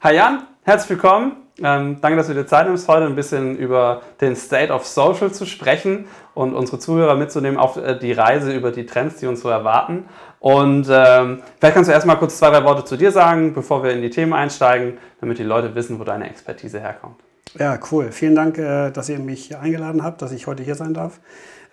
Hi Jan, herzlich willkommen. Ähm, danke, dass du dir Zeit nimmst, heute ein bisschen über den State of Social zu sprechen und unsere Zuhörer mitzunehmen auf äh, die Reise über die Trends, die uns so erwarten. Und ähm, vielleicht kannst du erstmal kurz zwei, drei Worte zu dir sagen, bevor wir in die Themen einsteigen, damit die Leute wissen, wo deine Expertise herkommt. Ja, cool. Vielen Dank, äh, dass ihr mich eingeladen habt, dass ich heute hier sein darf.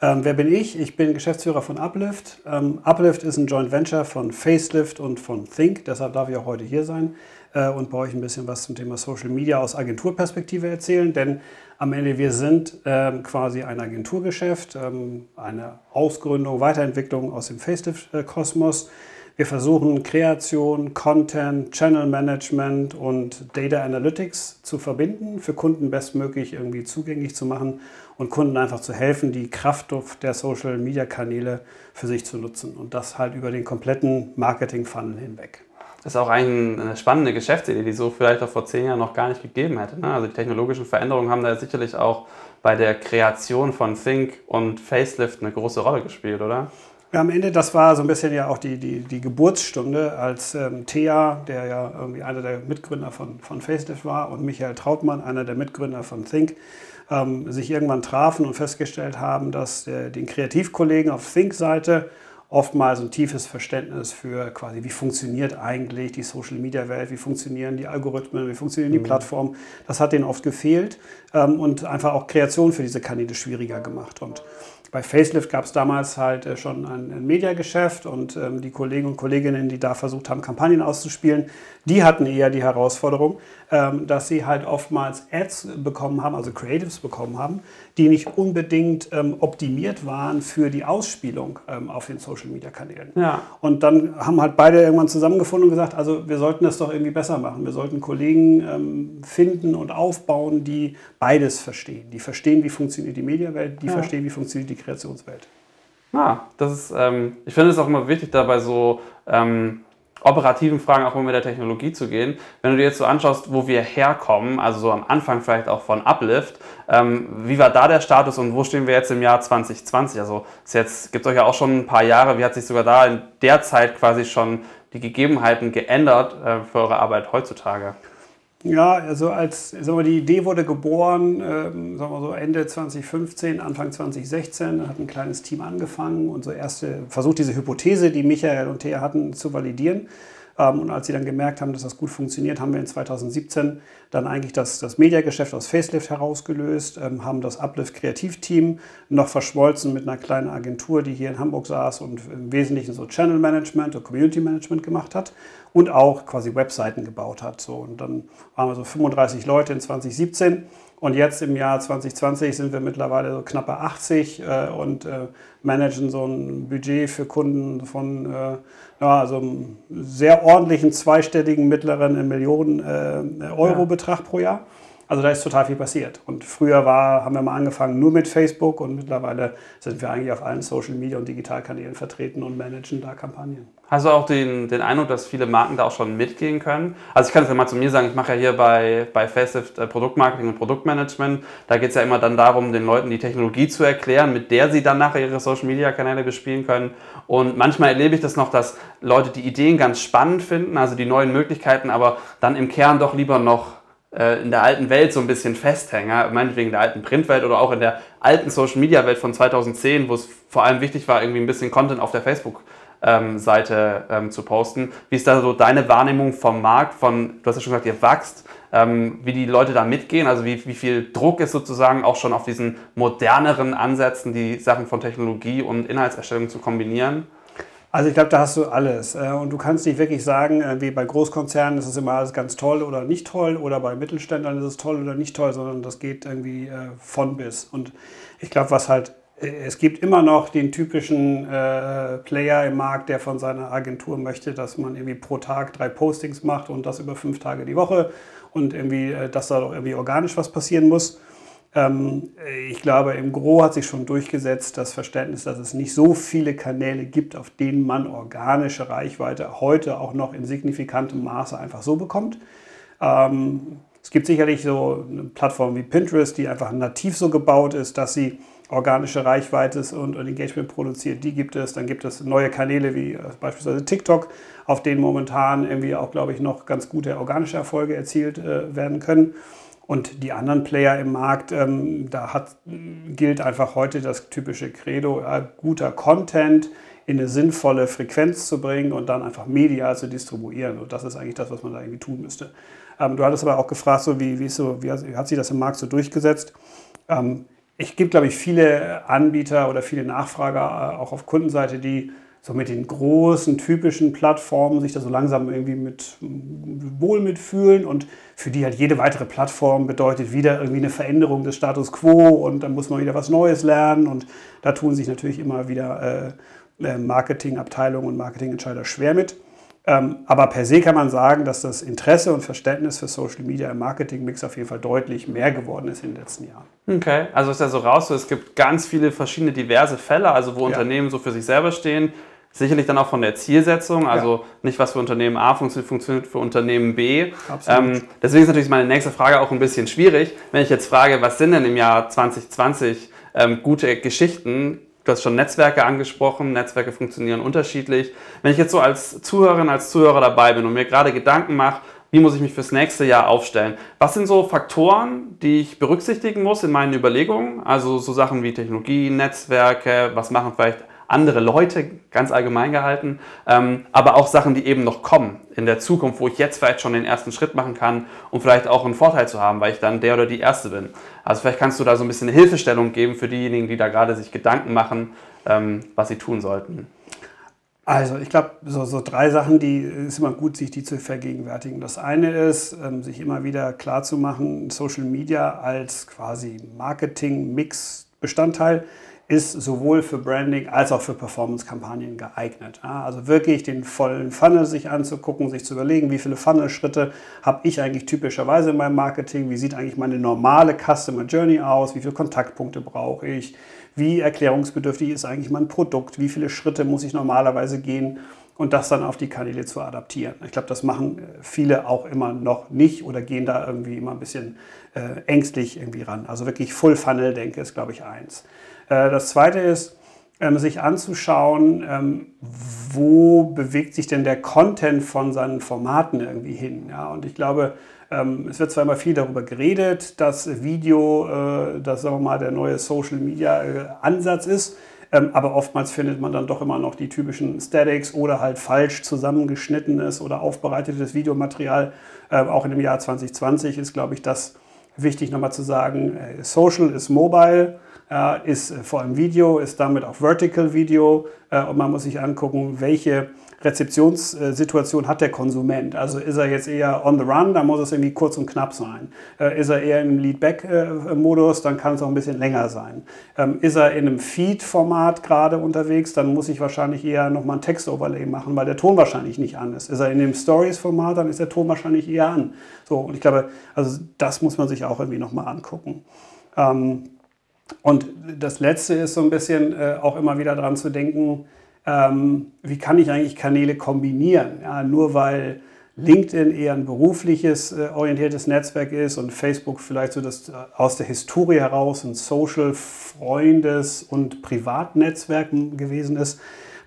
Ähm, wer bin ich? Ich bin Geschäftsführer von Uplift. Ähm, Uplift ist ein Joint Venture von Facelift und von Think, deshalb darf ich auch heute hier sein äh, und bei euch ein bisschen was zum Thema Social Media aus Agenturperspektive erzählen, denn am Ende wir sind ähm, quasi ein Agenturgeschäft, ähm, eine Ausgründung, Weiterentwicklung aus dem Facelift-Kosmos. Wir versuchen Kreation, Content, Channel Management und Data Analytics zu verbinden, für Kunden bestmöglich irgendwie zugänglich zu machen und Kunden einfach zu helfen, die Kraft der Social Media Kanäle für sich zu nutzen und das halt über den kompletten Marketing Funnel hinweg. Das ist auch eigentlich eine spannende Geschäftsidee, die so vielleicht auch vor zehn Jahren noch gar nicht gegeben hätte. Ne? Also die technologischen Veränderungen haben da sicherlich auch bei der Kreation von Think und Facelift eine große Rolle gespielt, oder? Ja, am Ende, das war so ein bisschen ja auch die, die, die Geburtsstunde, als ähm, Thea, der ja irgendwie einer der Mitgründer von, von Facelift war, und Michael Trautmann, einer der Mitgründer von Think, ähm, sich irgendwann trafen und festgestellt haben, dass äh, den Kreativkollegen auf Think-Seite oftmals ein tiefes Verständnis für quasi, wie funktioniert eigentlich die Social-Media-Welt, wie funktionieren die Algorithmen, wie funktionieren die mhm. Plattformen. Das hat denen oft gefehlt ähm, und einfach auch Kreation für diese Kanäle schwieriger gemacht. Und bei Facelift gab es damals halt äh, schon ein, ein Mediageschäft und ähm, die Kollegen und Kolleginnen, die da versucht haben, Kampagnen auszuspielen, die hatten eher die Herausforderung, ähm, dass sie halt oftmals Ads bekommen haben, also Creatives bekommen haben, die nicht unbedingt ähm, optimiert waren für die Ausspielung ähm, auf den Social Media Kanälen. Ja. Und dann haben halt beide irgendwann zusammengefunden und gesagt, also wir sollten das doch irgendwie besser machen. Wir sollten Kollegen ähm, finden und aufbauen, die beides verstehen. Die verstehen, wie funktioniert die Mediawelt, die ja. verstehen, wie funktioniert die Kreationswelt. Ja, das ist, ähm, ich finde es auch immer wichtig, dabei so ähm, operativen Fragen auch immer mit der Technologie zu gehen. Wenn du dir jetzt so anschaust, wo wir herkommen, also so am Anfang vielleicht auch von Uplift, ähm, wie war da der Status und wo stehen wir jetzt im Jahr 2020? Also es gibt es euch ja auch schon ein paar Jahre, wie hat sich sogar da in der Zeit quasi schon die Gegebenheiten geändert äh, für eure Arbeit heutzutage? Ja, also als sagen wir, die Idee wurde geboren, ähm, sagen wir so Ende 2015, Anfang 2016, da hat ein kleines Team angefangen und so erste versucht diese Hypothese, die Michael und Thea hatten, zu validieren. Ähm, und als sie dann gemerkt haben, dass das gut funktioniert, haben wir in 2017 dann eigentlich das, das Mediageschäft aus Facelift herausgelöst, ähm, haben das Uplift Kreativteam noch verschmolzen mit einer kleinen Agentur, die hier in Hamburg saß und im Wesentlichen so Channel Management und Community Management gemacht hat und auch quasi Webseiten gebaut hat. So, und dann waren wir so 35 Leute in 2017 und jetzt im Jahr 2020 sind wir mittlerweile so knappe 80 äh, und äh, managen so ein Budget für Kunden von äh, ja, also sehr ordentlichen zweistelligen mittleren Millionen äh, Euro Betrag pro Jahr. Also da ist total viel passiert. Und früher war, haben wir mal angefangen nur mit Facebook und mittlerweile sind wir eigentlich auf allen Social Media und Digitalkanälen vertreten und managen da Kampagnen. Hast du auch den, den Eindruck, dass viele Marken da auch schon mitgehen können? Also ich kann es ja mal zu mir sagen, ich mache ja hier bei, bei Facelift äh, Produktmarketing und Produktmanagement. Da geht es ja immer dann darum, den Leuten die Technologie zu erklären, mit der sie dann nachher ihre Social-Media-Kanäle bespielen können. Und manchmal erlebe ich das noch, dass Leute die Ideen ganz spannend finden, also die neuen Möglichkeiten, aber dann im Kern doch lieber noch in der alten Welt so ein bisschen festhänge, meinetwegen der alten Printwelt oder auch in der alten Social-Media-Welt von 2010, wo es vor allem wichtig war, irgendwie ein bisschen Content auf der Facebook- ähm, Seite ähm, zu posten. Wie ist da so deine Wahrnehmung vom Markt, von, du hast ja schon gesagt, ihr wachst, ähm, wie die Leute da mitgehen, also wie, wie viel Druck ist sozusagen auch schon auf diesen moderneren Ansätzen, die Sachen von Technologie und Inhaltserstellung zu kombinieren? Also ich glaube, da hast du alles. Äh, und du kannst nicht wirklich sagen, äh, wie bei Großkonzernen ist es immer alles ganz toll oder nicht toll oder bei Mittelständlern ist es toll oder nicht toll, sondern das geht irgendwie äh, von bis. Und ich glaube, was halt es gibt immer noch den typischen Player im Markt, der von seiner Agentur möchte, dass man irgendwie pro Tag drei Postings macht und das über fünf Tage die Woche und irgendwie, dass da doch irgendwie organisch was passieren muss. Ähm, ich glaube, im Gro hat sich schon durchgesetzt das Verständnis, dass es nicht so viele Kanäle gibt, auf denen man organische Reichweite heute auch noch in signifikantem Maße einfach so bekommt. Ähm, es gibt sicherlich so eine Plattform wie Pinterest, die einfach nativ so gebaut ist, dass sie organische Reichweite und, und Engagement produziert, die gibt es. Dann gibt es neue Kanäle wie äh, beispielsweise TikTok, auf denen momentan irgendwie auch, glaube ich, noch ganz gute organische Erfolge erzielt äh, werden können. Und die anderen Player im Markt, ähm, da hat, gilt einfach heute das typische Credo, äh, guter Content in eine sinnvolle Frequenz zu bringen und dann einfach medial zu distribuieren. Und das ist eigentlich das, was man da irgendwie tun müsste. Ähm, du hattest aber auch gefragt, so wie, wie, so, wie hat sich das im Markt so durchgesetzt? Ähm, ich gibt, glaube ich, viele Anbieter oder viele Nachfrager äh, auch auf Kundenseite, die so mit den großen, typischen Plattformen sich da so langsam irgendwie mit wohl mitfühlen und für die halt jede weitere Plattform bedeutet wieder irgendwie eine Veränderung des Status quo und dann muss man wieder was Neues lernen und da tun sich natürlich immer wieder äh, äh Marketingabteilungen und Marketingentscheider schwer mit. Ähm, aber per se kann man sagen, dass das Interesse und Verständnis für Social Media im Marketingmix auf jeden Fall deutlich mehr geworden ist in den letzten Jahren. Okay, also ist ja so raus, so, es gibt ganz viele verschiedene diverse Fälle, also wo ja. Unternehmen so für sich selber stehen. Sicherlich dann auch von der Zielsetzung, also ja. nicht was für Unternehmen A funktioniert, funktioniert für Unternehmen B. Ähm, deswegen ist natürlich meine nächste Frage auch ein bisschen schwierig. Wenn ich jetzt frage, was sind denn im Jahr 2020 ähm, gute Geschichten, Du hast schon Netzwerke angesprochen. Netzwerke funktionieren unterschiedlich. Wenn ich jetzt so als Zuhörerin, als Zuhörer dabei bin und mir gerade Gedanken mache, wie muss ich mich fürs nächste Jahr aufstellen? Was sind so Faktoren, die ich berücksichtigen muss in meinen Überlegungen? Also so Sachen wie Technologie, Netzwerke, was machen vielleicht andere Leute, ganz allgemein gehalten, ähm, aber auch Sachen, die eben noch kommen in der Zukunft, wo ich jetzt vielleicht schon den ersten Schritt machen kann, um vielleicht auch einen Vorteil zu haben, weil ich dann der oder die Erste bin. Also vielleicht kannst du da so ein bisschen Hilfestellung geben für diejenigen, die da gerade sich Gedanken machen, ähm, was sie tun sollten. Also ich glaube, so, so, drei Sachen, die ist immer gut, sich die zu vergegenwärtigen. Das eine ist, ähm, sich immer wieder klar zu machen, Social Media als quasi Marketing-Mix-Bestandteil ist sowohl für Branding als auch für Performance-Kampagnen geeignet. Also wirklich den vollen Funnel sich anzugucken, sich zu überlegen, wie viele Funnel-Schritte habe ich eigentlich typischerweise in meinem Marketing, wie sieht eigentlich meine normale Customer Journey aus, wie viele Kontaktpunkte brauche ich, wie erklärungsbedürftig ist eigentlich mein Produkt, wie viele Schritte muss ich normalerweise gehen und das dann auf die Kanäle zu adaptieren. Ich glaube, das machen viele auch immer noch nicht oder gehen da irgendwie immer ein bisschen äh, ängstlich irgendwie ran. Also wirklich Full Funnel, denke ich, ist, glaube ich, eins. Äh, das zweite ist, ähm, sich anzuschauen, ähm, wo bewegt sich denn der Content von seinen Formaten irgendwie hin. Ja? Und ich glaube, ähm, es wird zwar immer viel darüber geredet, dass Video, äh, das sagen wir mal, der neue Social Media äh, Ansatz ist, aber oftmals findet man dann doch immer noch die typischen Statics oder halt falsch zusammengeschnittenes oder aufbereitetes Videomaterial. Auch in dem Jahr 2020 ist, glaube ich, das wichtig nochmal zu sagen, Social ist mobile, äh, ist vor allem Video, ist damit auch Vertical Video äh, und man muss sich angucken, welche Rezeptionssituation hat der Konsument. Also ist er jetzt eher on the run, dann muss es irgendwie kurz und knapp sein. Äh, ist er eher im Lead-Back-Modus, dann kann es auch ein bisschen länger sein. Ähm, ist er in einem Feed-Format gerade unterwegs, dann muss ich wahrscheinlich eher nochmal ein Text-Overlay machen, weil der Ton wahrscheinlich nicht an ist. Ist er in dem Stories-Format, dann ist der Ton wahrscheinlich eher an. So, und ich glaube, also das muss man sich auch irgendwie nochmal angucken. Ähm, und das Letzte ist so ein bisschen äh, auch immer wieder daran zu denken, ähm, wie kann ich eigentlich Kanäle kombinieren? Ja, nur weil LinkedIn eher ein berufliches äh, orientiertes Netzwerk ist und Facebook vielleicht so das äh, aus der Historie heraus ein Social Freundes- und Privatnetzwerk gewesen ist,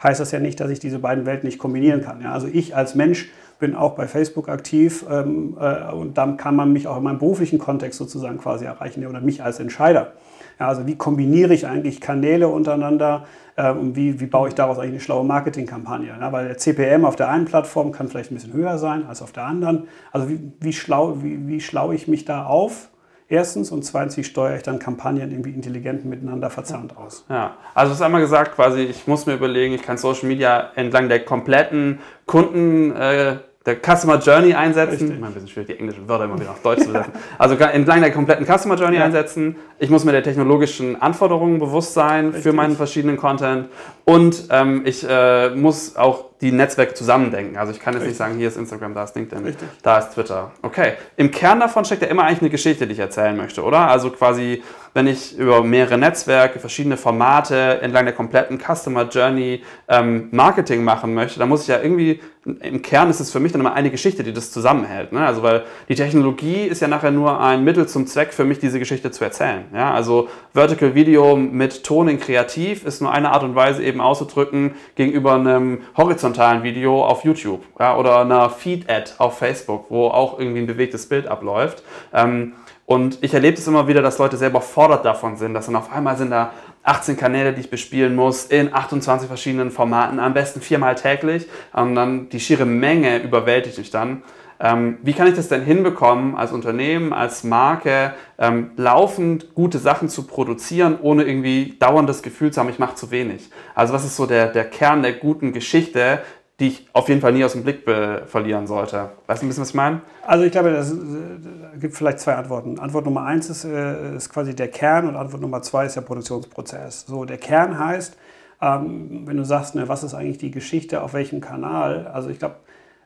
heißt das ja nicht, dass ich diese beiden Welten nicht kombinieren kann. Ja, also ich als Mensch bin auch bei Facebook aktiv ähm, äh, und dann kann man mich auch in meinem beruflichen Kontext sozusagen quasi erreichen oder mich als Entscheider. Ja, also wie kombiniere ich eigentlich Kanäle untereinander äh, und wie, wie baue ich daraus eigentlich eine schlaue Marketingkampagne? Ja, weil der CPM auf der einen Plattform kann vielleicht ein bisschen höher sein als auf der anderen. Also wie, wie, schlau, wie, wie schlau ich mich da auf? Erstens und zweitens, wie steuere ich dann Kampagnen irgendwie intelligent miteinander verzahnt aus? Ja, also es ist einmal gesagt, quasi, ich muss mir überlegen, ich kann Social Media entlang der kompletten Kunden äh, der Customer Journey einsetzen. Richtig. Immer ein bisschen schwierig, die englischen Wörter immer wieder auf Deutsch zu setzen. Also entlang der kompletten Customer Journey ja. einsetzen. Ich muss mir der technologischen Anforderungen bewusst sein Richtig. für meinen verschiedenen Content. Und ähm, ich äh, muss auch die Netzwerke zusammendenken. Also ich kann jetzt Richtig. nicht sagen, hier ist Instagram, da ist LinkedIn, da ist Twitter. Okay. Im Kern davon steckt ja immer eigentlich eine Geschichte, die ich erzählen möchte, oder? Also quasi, wenn ich über mehrere Netzwerke, verschiedene Formate entlang der kompletten Customer Journey ähm, Marketing machen möchte, dann muss ich ja irgendwie im Kern ist es für mich dann immer eine Geschichte, die das zusammenhält. Ne? Also weil die Technologie ist ja nachher nur ein Mittel zum Zweck für mich, diese Geschichte zu erzählen. Ja? Also Vertical Video mit Ton in Kreativ ist nur eine Art und Weise eben auszudrücken gegenüber einem horizontalen Video auf YouTube ja? oder einer Feed-Ad auf Facebook, wo auch irgendwie ein bewegtes Bild abläuft. Ähm, und ich erlebe es immer wieder, dass Leute selber fordert davon sind, dass dann auf einmal sind da 18 Kanäle, die ich bespielen muss, in 28 verschiedenen Formaten, am besten viermal täglich. Und dann die schiere Menge überwältigt mich dann. Ähm, wie kann ich das denn hinbekommen, als Unternehmen, als Marke, ähm, laufend gute Sachen zu produzieren, ohne irgendwie dauernd das Gefühl zu haben, ich mache zu wenig? Also was ist so der, der Kern der guten Geschichte, die ich auf jeden Fall nie aus dem Blick verlieren sollte. Weißt du ein bisschen, was ich meine? Also ich glaube, es gibt vielleicht zwei Antworten. Antwort Nummer eins ist, äh, ist quasi der Kern und Antwort Nummer zwei ist der Produktionsprozess. So, der Kern heißt, ähm, wenn du sagst, ne, was ist eigentlich die Geschichte, auf welchem Kanal, also ich glaube,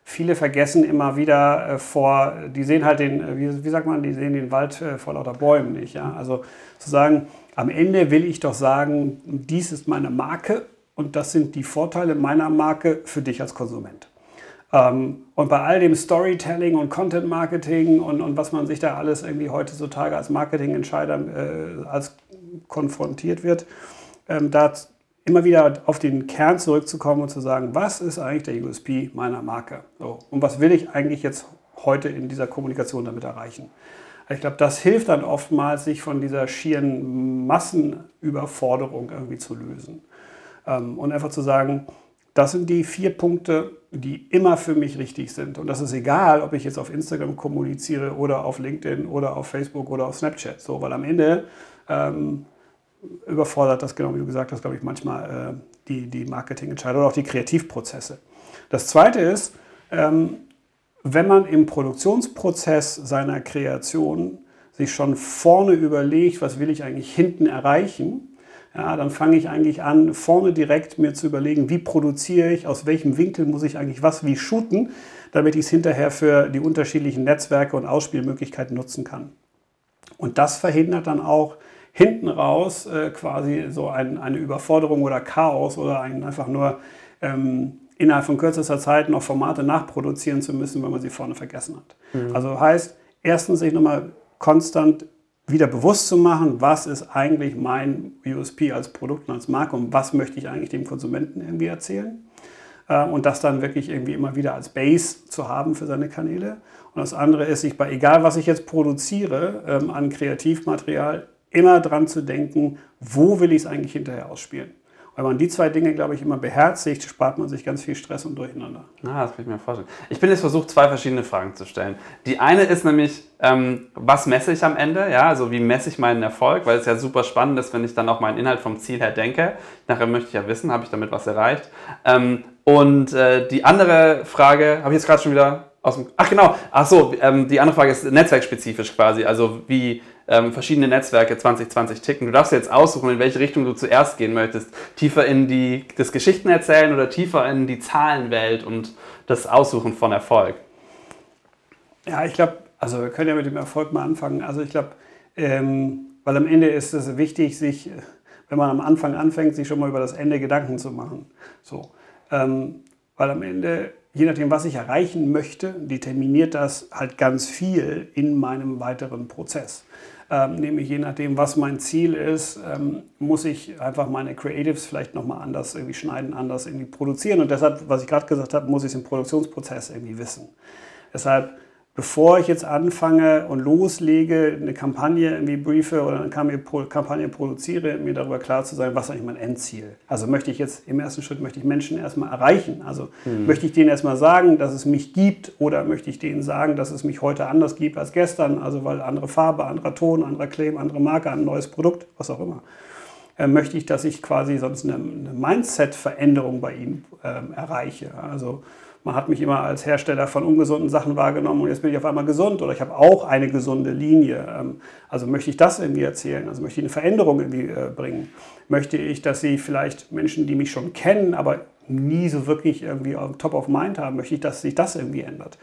viele vergessen immer wieder äh, vor, die sehen halt den, äh, wie, wie, sagt man, die sehen den Wald äh, vor lauter Bäumen nicht. Ja? Also zu sagen, am Ende will ich doch sagen, dies ist meine Marke und das sind die Vorteile meiner Marke für dich als Konsument. Ähm, und bei all dem Storytelling und Content Marketing und, und was man sich da alles irgendwie heutzutage als Marketingentscheider äh, als konfrontiert wird, ähm, da immer wieder auf den Kern zurückzukommen und zu sagen, was ist eigentlich der USP meiner Marke? So, und was will ich eigentlich jetzt heute in dieser Kommunikation damit erreichen? Ich glaube, das hilft dann oftmals, sich von dieser schieren Massenüberforderung irgendwie zu lösen. Ähm, und einfach zu sagen, das sind die vier Punkte, die immer für mich richtig sind. Und das ist egal, ob ich jetzt auf Instagram kommuniziere oder auf LinkedIn oder auf Facebook oder auf Snapchat. So, weil am Ende ähm, überfordert das, genau wie du gesagt hast, glaube ich, manchmal äh, die, die Marketingentscheidung oder auch die Kreativprozesse. Das zweite ist, ähm, wenn man im Produktionsprozess seiner Kreation sich schon vorne überlegt, was will ich eigentlich hinten erreichen, ja, dann fange ich eigentlich an, vorne direkt mir zu überlegen, wie produziere ich, aus welchem Winkel muss ich eigentlich was wie shooten, damit ich es hinterher für die unterschiedlichen Netzwerke und Ausspielmöglichkeiten nutzen kann. Und das verhindert dann auch hinten raus äh, quasi so ein, eine Überforderung oder Chaos oder ein, einfach nur ähm, innerhalb von kürzester Zeit noch Formate nachproduzieren zu müssen, wenn man sie vorne vergessen hat. Mhm. Also heißt, erstens sich nochmal konstant wieder bewusst zu machen, was ist eigentlich mein USP als Produkt und als Marke und was möchte ich eigentlich dem Konsumenten irgendwie erzählen. Äh, und das dann wirklich irgendwie immer wieder als Base zu haben für seine Kanäle. Und das andere ist, sich bei egal was ich jetzt produziere ähm, an Kreativmaterial, immer dran zu denken, wo will ich es eigentlich hinterher ausspielen. Wenn man die zwei Dinge, glaube ich, immer beherzigt, spart man sich ganz viel Stress und Durcheinander. Ah, das kann ich mir vorstellen. Ich bin jetzt versucht, zwei verschiedene Fragen zu stellen. Die eine ist nämlich, ähm, was messe ich am Ende? Ja, also wie messe ich meinen Erfolg? Weil es ja super spannend ist, wenn ich dann auch meinen Inhalt vom Ziel her denke. Nachher möchte ich ja wissen, habe ich damit was erreicht? Ähm, und äh, die andere Frage, habe ich jetzt gerade schon wieder aus dem. Ach genau, ach so, ähm, die andere Frage ist netzwerkspezifisch quasi. Also wie ähm, verschiedene Netzwerke 2020 ticken. Du darfst jetzt aussuchen, in welche Richtung du zuerst gehen möchtest. Tiefer in die, das Geschichten erzählen oder tiefer in die Zahlenwelt und das Aussuchen von Erfolg. Ja, ich glaube, also wir können ja mit dem Erfolg mal anfangen. Also ich glaube, ähm, weil am Ende ist es wichtig, sich, wenn man am Anfang anfängt, sich schon mal über das Ende Gedanken zu machen. So, ähm, weil am Ende je nachdem, was ich erreichen möchte, determiniert das halt ganz viel in meinem weiteren Prozess. Ähm, nämlich je nachdem, was mein Ziel ist, ähm, muss ich einfach meine Creatives vielleicht nochmal anders irgendwie schneiden, anders irgendwie produzieren. Und deshalb, was ich gerade gesagt habe, muss ich es im Produktionsprozess irgendwie wissen. Deshalb bevor ich jetzt anfange und loslege, eine Kampagne irgendwie briefe oder eine Kampagne produziere, mir darüber klar zu sein, was eigentlich mein Endziel. Also möchte ich jetzt im ersten Schritt möchte ich Menschen erstmal erreichen. Also mhm. möchte ich denen erstmal sagen, dass es mich gibt oder möchte ich denen sagen, dass es mich heute anders gibt als gestern, also weil andere Farbe, anderer Ton, anderer Claim, andere Marke, ein neues Produkt, was auch immer. Äh, möchte ich, dass ich quasi sonst eine, eine Mindset-Veränderung bei ihnen äh, erreiche. Also man hat mich immer als Hersteller von ungesunden Sachen wahrgenommen und jetzt bin ich auf einmal gesund oder ich habe auch eine gesunde Linie. Ähm, also möchte ich das irgendwie erzählen? Also möchte ich eine Veränderung irgendwie äh, bringen? Möchte ich, dass sie vielleicht Menschen, die mich schon kennen, aber nie so wirklich irgendwie top of mind haben, möchte ich, dass sich das irgendwie ändert?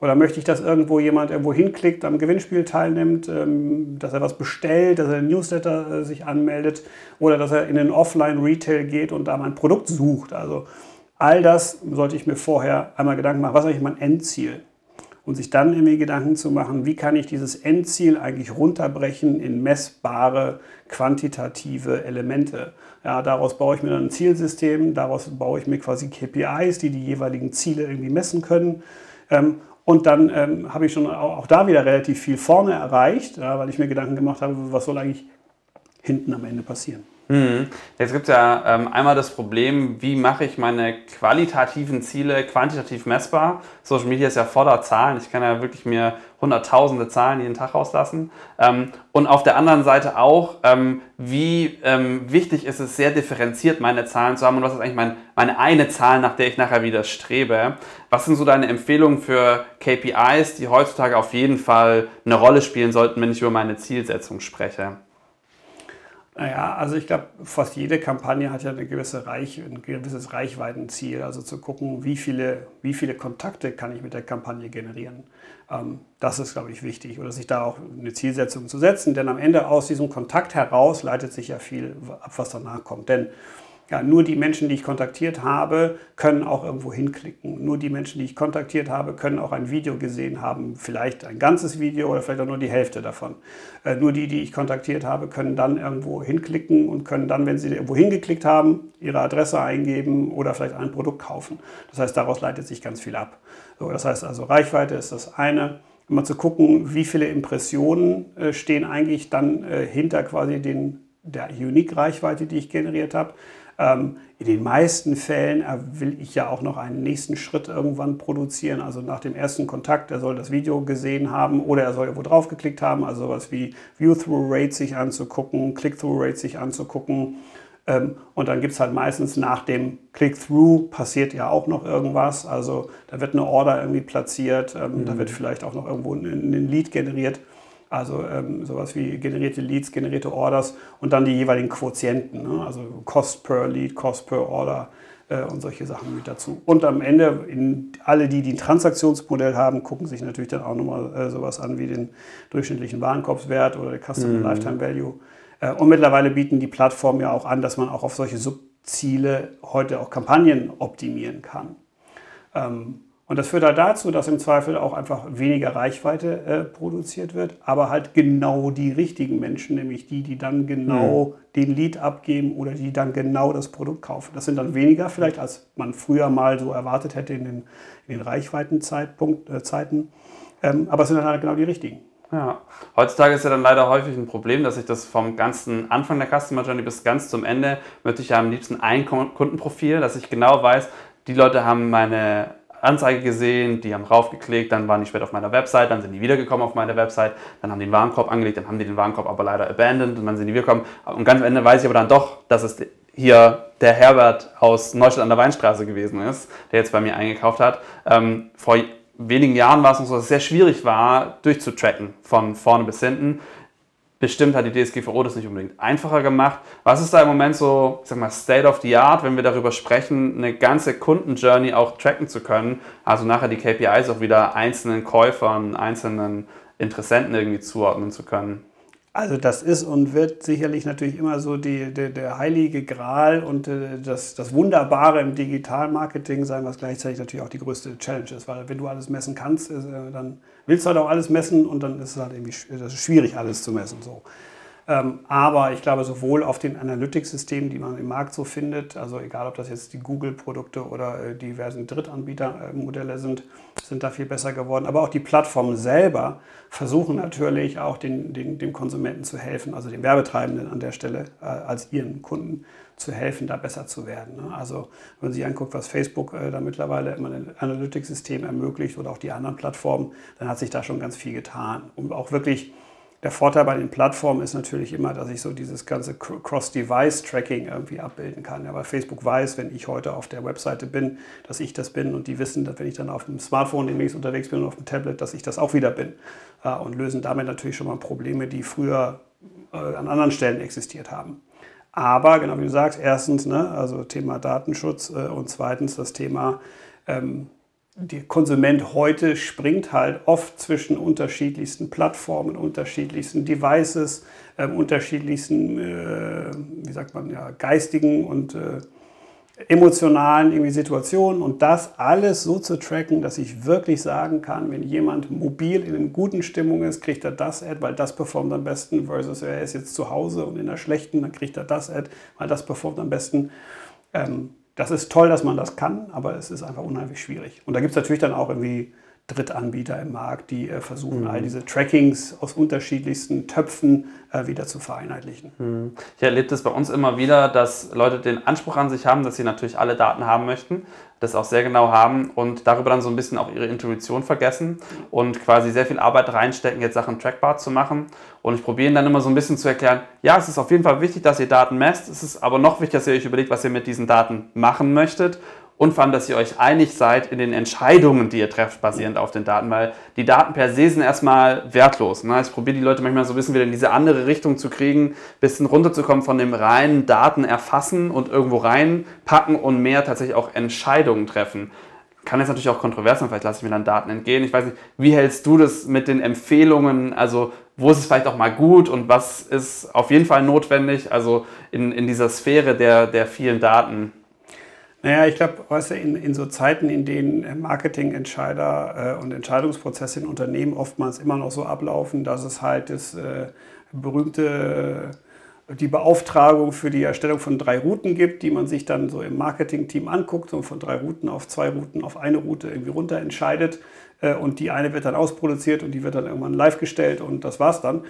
Oder möchte ich, dass irgendwo jemand irgendwo hinklickt, am Gewinnspiel teilnimmt, ähm, dass er was bestellt, dass er ein Newsletter äh, sich anmeldet oder dass er in den Offline-Retail geht und da mein Produkt sucht? Also all das sollte ich mir vorher einmal Gedanken machen, was ist eigentlich mein Endziel? Und sich dann irgendwie Gedanken zu machen, wie kann ich dieses Endziel eigentlich runterbrechen in messbare, quantitative Elemente. Ja, daraus baue ich mir dann ein Zielsystem, daraus baue ich mir quasi KPIs, die die jeweiligen Ziele irgendwie messen können. Ähm, und dann ähm, habe ich schon auch, da wieder relativ viel vorne erreicht, weil ich mir Gedanken gemacht habe, was soll eigentlich hinten am Ende passieren. Mhm. Jetzt gibt es ja ähm, einmal das Problem, wie mache ich meine qualitativen Ziele quantitativ messbar. Social Media ist ja voller Zahlen. Ich kann ja wirklich mir hunderttausende Zahlen jeden Tag rauslassen. Ähm, und auf der anderen Seite auch, ähm, wie ähm, wichtig ist es, sehr differenziert meine Zahlen zu haben und was ist eigentlich mein, meine eine Zahl, nach der ich nachher wieder strebe. Was sind so deine Empfehlungen für KPIs, die heutzutage auf jeden Fall eine Rolle spielen sollten, wenn ich über meine Zielsetzung spreche? Naja, also ich glaube, fast jede Kampagne hat ja eine gewisse Reich, ein gewisses Reichweitenziel. Also zu gucken, wie viele, wie viele Kontakte kann ich mit der Kampagne generieren. Ähm, das ist, glaube ich, wichtig. Oder sich da auch eine Zielsetzung zu setzen. Denn am Ende aus diesem Kontakt heraus leitet sich ja viel ab, was danach kommt. Denn ja, nur die Menschen, die ich kontaktiert habe, können auch irgendwo hinklicken. Nur die Menschen, die ich kontaktiert habe, können auch ein Video gesehen haben, vielleicht ein ganzes Video oder vielleicht auch nur die Hälfte davon. Äh, nur die, die ich kontaktiert habe, können dann irgendwo hinklicken und können dann, wenn sie irgendwo hingeklickt haben, ihre Adresse eingeben oder vielleicht ein Produkt kaufen. Das heißt, daraus leitet sich ganz viel ab. So, das heißt also, Reichweite ist das eine. Mal zu gucken, wie viele Impressionen äh, stehen eigentlich dann äh, hinter quasi den, der Unique-Reichweite, die ich generiert habe. Ähm, in den meisten Fällen will ich ja auch noch einen nächsten Schritt irgendwann produzieren. Also nach dem ersten Kontakt, er soll das Video gesehen haben oder er soll irgendwo drauf geklickt haben. Also sowas wie View-Through-Rate sich anzugucken, Click-Through-Rate sich anzugucken. Ähm, und dann gibt es halt meistens nach dem Click-Through passiert ja auch noch irgendwas. Also da wird eine Order irgendwie platziert, ähm, mhm. da wird vielleicht auch noch irgendwo ein Lead generiert. Also ähm, sowas wie generierte Leads, generierte Orders und dann die jeweiligen Quotienten, ne? also Cost per Lead, Cost per Order äh, und solche Sachen mit dazu. Und am Ende, in, alle die, die ein Transaktionsmodell haben, gucken sich natürlich dann auch nochmal äh, sowas an wie den durchschnittlichen Warenkorbswert oder der Customer mhm. Lifetime Value. Äh, und mittlerweile bieten die Plattformen ja auch an, dass man auch auf solche Subziele heute auch Kampagnen optimieren kann. Ähm, und das führt halt dazu, dass im Zweifel auch einfach weniger Reichweite äh, produziert wird, aber halt genau die richtigen Menschen, nämlich die, die dann genau mhm. den Lead abgeben oder die dann genau das Produkt kaufen. Das sind dann weniger vielleicht, als man früher mal so erwartet hätte in den, in den Reichweitenzeiten, äh, ähm, aber es sind dann halt genau die richtigen. Ja, heutzutage ist ja dann leider häufig ein Problem, dass ich das vom ganzen Anfang der Customer Journey bis ganz zum Ende möchte ich ja am liebsten ein Kundenprofil, dass ich genau weiß, die Leute haben meine Anzeige gesehen, die haben raufgeklickt, dann waren die später auf meiner Website, dann sind die wiedergekommen auf meine Website, dann haben die den Warenkorb angelegt, dann haben die den Warenkorb aber leider abandoned und dann sind die wiedergekommen. Und ganz am Ende weiß ich aber dann doch, dass es hier der Herbert aus Neustadt an der Weinstraße gewesen ist, der jetzt bei mir eingekauft hat. Ähm, vor wenigen Jahren war es noch so, dass es sehr schwierig war, durchzutracken von vorne bis hinten. Bestimmt hat die DSGVO das nicht unbedingt einfacher gemacht. Was ist da im Moment so, ich sag mal, State of the Art, wenn wir darüber sprechen, eine ganze Kundenjourney auch tracken zu können? Also nachher die KPIs auch wieder einzelnen Käufern, einzelnen Interessenten irgendwie zuordnen zu können. Also das ist und wird sicherlich natürlich immer so die, die der heilige Gral und äh, das, das Wunderbare im Digitalmarketing sein, was gleichzeitig natürlich auch die größte Challenge ist. Weil wenn du alles messen kannst, äh, dann willst du halt auch alles messen und dann ist es halt irgendwie das schwierig, alles zu messen. So. Ähm, aber ich glaube, sowohl auf den Analytics-Systemen, die man im Markt so findet, also egal ob das jetzt die Google-Produkte oder äh, diversen Drittanbietermodelle sind, sind da viel besser geworden. Aber auch die Plattformen selber versuchen natürlich auch den, den, dem Konsumenten zu helfen, also den Werbetreibenden an der Stelle äh, als ihren Kunden zu helfen, da besser zu werden. Ne? Also wenn man sich anguckt, was Facebook äh, da mittlerweile ein Analytics-System ermöglicht oder auch die anderen Plattformen, dann hat sich da schon ganz viel getan, um auch wirklich der Vorteil bei den Plattformen ist natürlich immer, dass ich so dieses ganze Cross-Device-Tracking irgendwie abbilden kann. Ja, weil Facebook weiß, wenn ich heute auf der Webseite bin, dass ich das bin und die wissen, dass wenn ich dann auf dem Smartphone demnächst unterwegs bin und auf dem Tablet, dass ich das auch wieder bin. und lösen damit natürlich schon mal Probleme, die früher äh, an anderen Stellen existiert haben. Aber, genau wie du sagst, erstens, ne, also Thema Datenschutz äh, und zweitens das Thema ähm, der Konsument heute springt halt oft zwischen unterschiedlichsten Plattformen, unterschiedlichsten Devices, äh, unterschiedlichsten, äh, wie sagt man, ja, geistigen und äh, emotionalen irgendwie Situationen und das alles so zu tracken, dass ich wirklich sagen kann, wenn jemand mobil in einer guten Stimmung ist, kriegt er das Ad, weil das performt am besten, versus er ist jetzt zu Hause und in der schlechten, dann kriegt er das Ad, weil das performt am besten. Ähm, das ist toll, dass man das kann, aber es ist einfach unheimlich schwierig. Und da gibt es natürlich dann auch irgendwie Drittanbieter im Markt, die äh, versuchen, mhm. all diese Trackings aus unterschiedlichsten Töpfen äh, wieder zu vereinheitlichen. Mhm. Ich erlebe das bei uns immer wieder, dass Leute den Anspruch an sich haben, dass sie natürlich alle Daten haben möchten, das auch sehr genau haben und darüber dann so ein bisschen auch ihre Intuition vergessen und quasi sehr viel Arbeit reinstecken, jetzt Sachen trackbar zu machen. Und ich probiere dann immer so ein bisschen zu erklären, ja, es ist auf jeden Fall wichtig, dass ihr Daten messt, es ist aber noch wichtiger, dass ihr euch überlegt, was ihr mit diesen Daten machen möchtet und vor allem, dass ihr euch einig seid in den Entscheidungen, die ihr trefft, basierend auf den Daten, weil die Daten per se sind erstmal wertlos. Ne? Ich probiere die Leute manchmal so ein bisschen wieder in diese andere Richtung zu kriegen, ein bisschen runterzukommen von dem reinen Daten erfassen und irgendwo reinpacken und mehr tatsächlich auch Entscheidungen treffen. Kann jetzt natürlich auch kontrovers sein, vielleicht lasse ich mir dann Daten entgehen. Ich weiß nicht, wie hältst du das mit den Empfehlungen? Also, wo ist es vielleicht auch mal gut und was ist auf jeden Fall notwendig? Also in, in dieser Sphäre der, der vielen Daten. Naja, ich glaube, weißt du, in, in so Zeiten, in denen Marketingentscheider äh, und Entscheidungsprozesse in Unternehmen oftmals immer noch so ablaufen, dass es halt das äh, berühmte äh, die Beauftragung für die Erstellung von drei Routen gibt, die man sich dann so im Marketing-Team anguckt und von drei Routen auf zwei Routen auf eine Route irgendwie runter entscheidet. Äh, und die eine wird dann ausproduziert und die wird dann irgendwann live gestellt und das war's dann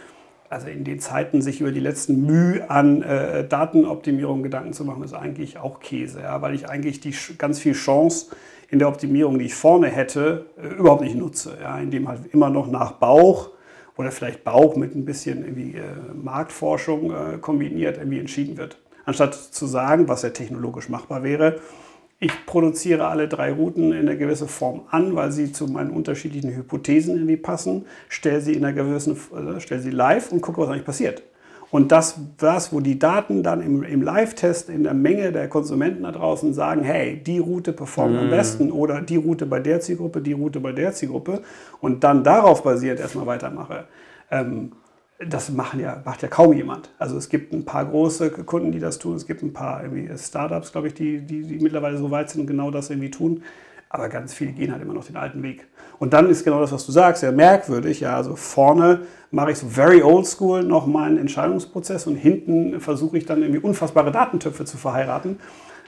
also in den Zeiten sich über die letzten Mühe an äh, Datenoptimierung Gedanken zu machen, ist eigentlich auch Käse, ja, weil ich eigentlich die ganz viel Chance in der Optimierung, die ich vorne hätte, äh, überhaupt nicht nutze, ja, indem halt immer noch nach Bauch oder vielleicht Bauch mit ein bisschen irgendwie, äh, Marktforschung äh, kombiniert irgendwie entschieden wird. Anstatt zu sagen, was ja technologisch machbar wäre, ich produziere alle drei Routen in einer gewissen Form an, weil sie zu meinen unterschiedlichen Hypothesen irgendwie passen, stelle sie in einer gewissen, äh, stelle sie live und gucke, was eigentlich passiert. Und das, das wo die Daten dann im, im Live-Test in der Menge der Konsumenten da draußen sagen, hey, die Route performt mm. am mhm. besten oder die Route bei der Zielgruppe, die Route bei der Zielgruppe und dann darauf basiert erstmal weitermache. Ähm, das machen ja, macht ja kaum jemand. Also es gibt ein paar große Kunden, die das tun. Es gibt ein paar Startups, glaube ich, die, die, die mittlerweile so weit sind und genau das irgendwie tun. Aber ganz viele gehen halt immer noch den alten Weg. Und dann ist genau das, was du sagst, ja merkwürdig. Ja, also vorne mache ich so very old school noch meinen Entscheidungsprozess und hinten versuche ich dann irgendwie unfassbare Datentöpfe zu verheiraten.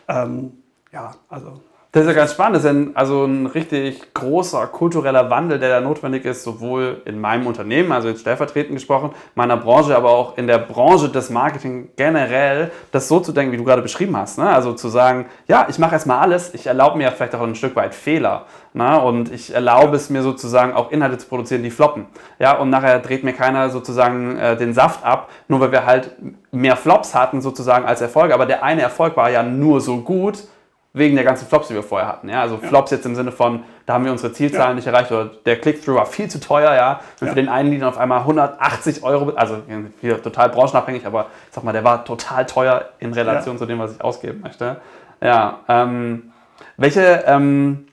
Ähm, ja, also das ist ja ganz spannend. Das ist ein, also ein richtig großer kultureller Wandel, der da notwendig ist, sowohl in meinem Unternehmen, also jetzt stellvertretend gesprochen, meiner Branche, aber auch in der Branche des Marketing generell, das so zu denken, wie du gerade beschrieben hast. Ne? Also zu sagen, ja, ich mache erstmal alles, ich erlaube mir vielleicht auch ein Stück weit Fehler. Ne? Und ich erlaube es mir sozusagen auch Inhalte zu produzieren, die floppen. Ja? Und nachher dreht mir keiner sozusagen äh, den Saft ab, nur weil wir halt mehr Flops hatten sozusagen als Erfolge. Aber der eine Erfolg war ja nur so gut, wegen der ganzen Flops, die wir vorher hatten. Ja? Also ja. Flops jetzt im Sinne von, da haben wir unsere Zielzahlen ja. nicht erreicht oder der Click-Through war viel zu teuer, ja. Ja. für den einen liegen auf einmal 180 Euro, also hier total branchenabhängig, aber ich sag mal, der war total teuer in Relation zu dem, was ich ausgeben möchte. Ja, ähm, welche, ähm,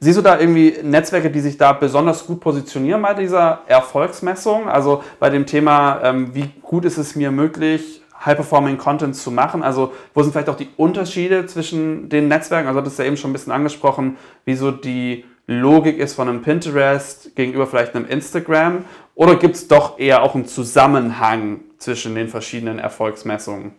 siehst du da irgendwie Netzwerke, die sich da besonders gut positionieren bei dieser Erfolgsmessung? Also bei dem Thema, ähm, wie gut ist es mir möglich, High-Performing Content zu machen? Also wo sind vielleicht auch die Unterschiede zwischen den Netzwerken? Also das ist ja eben schon ein bisschen angesprochen, wie so die Logik ist von einem Pinterest gegenüber vielleicht einem Instagram? Oder gibt es doch eher auch einen Zusammenhang zwischen den verschiedenen Erfolgsmessungen?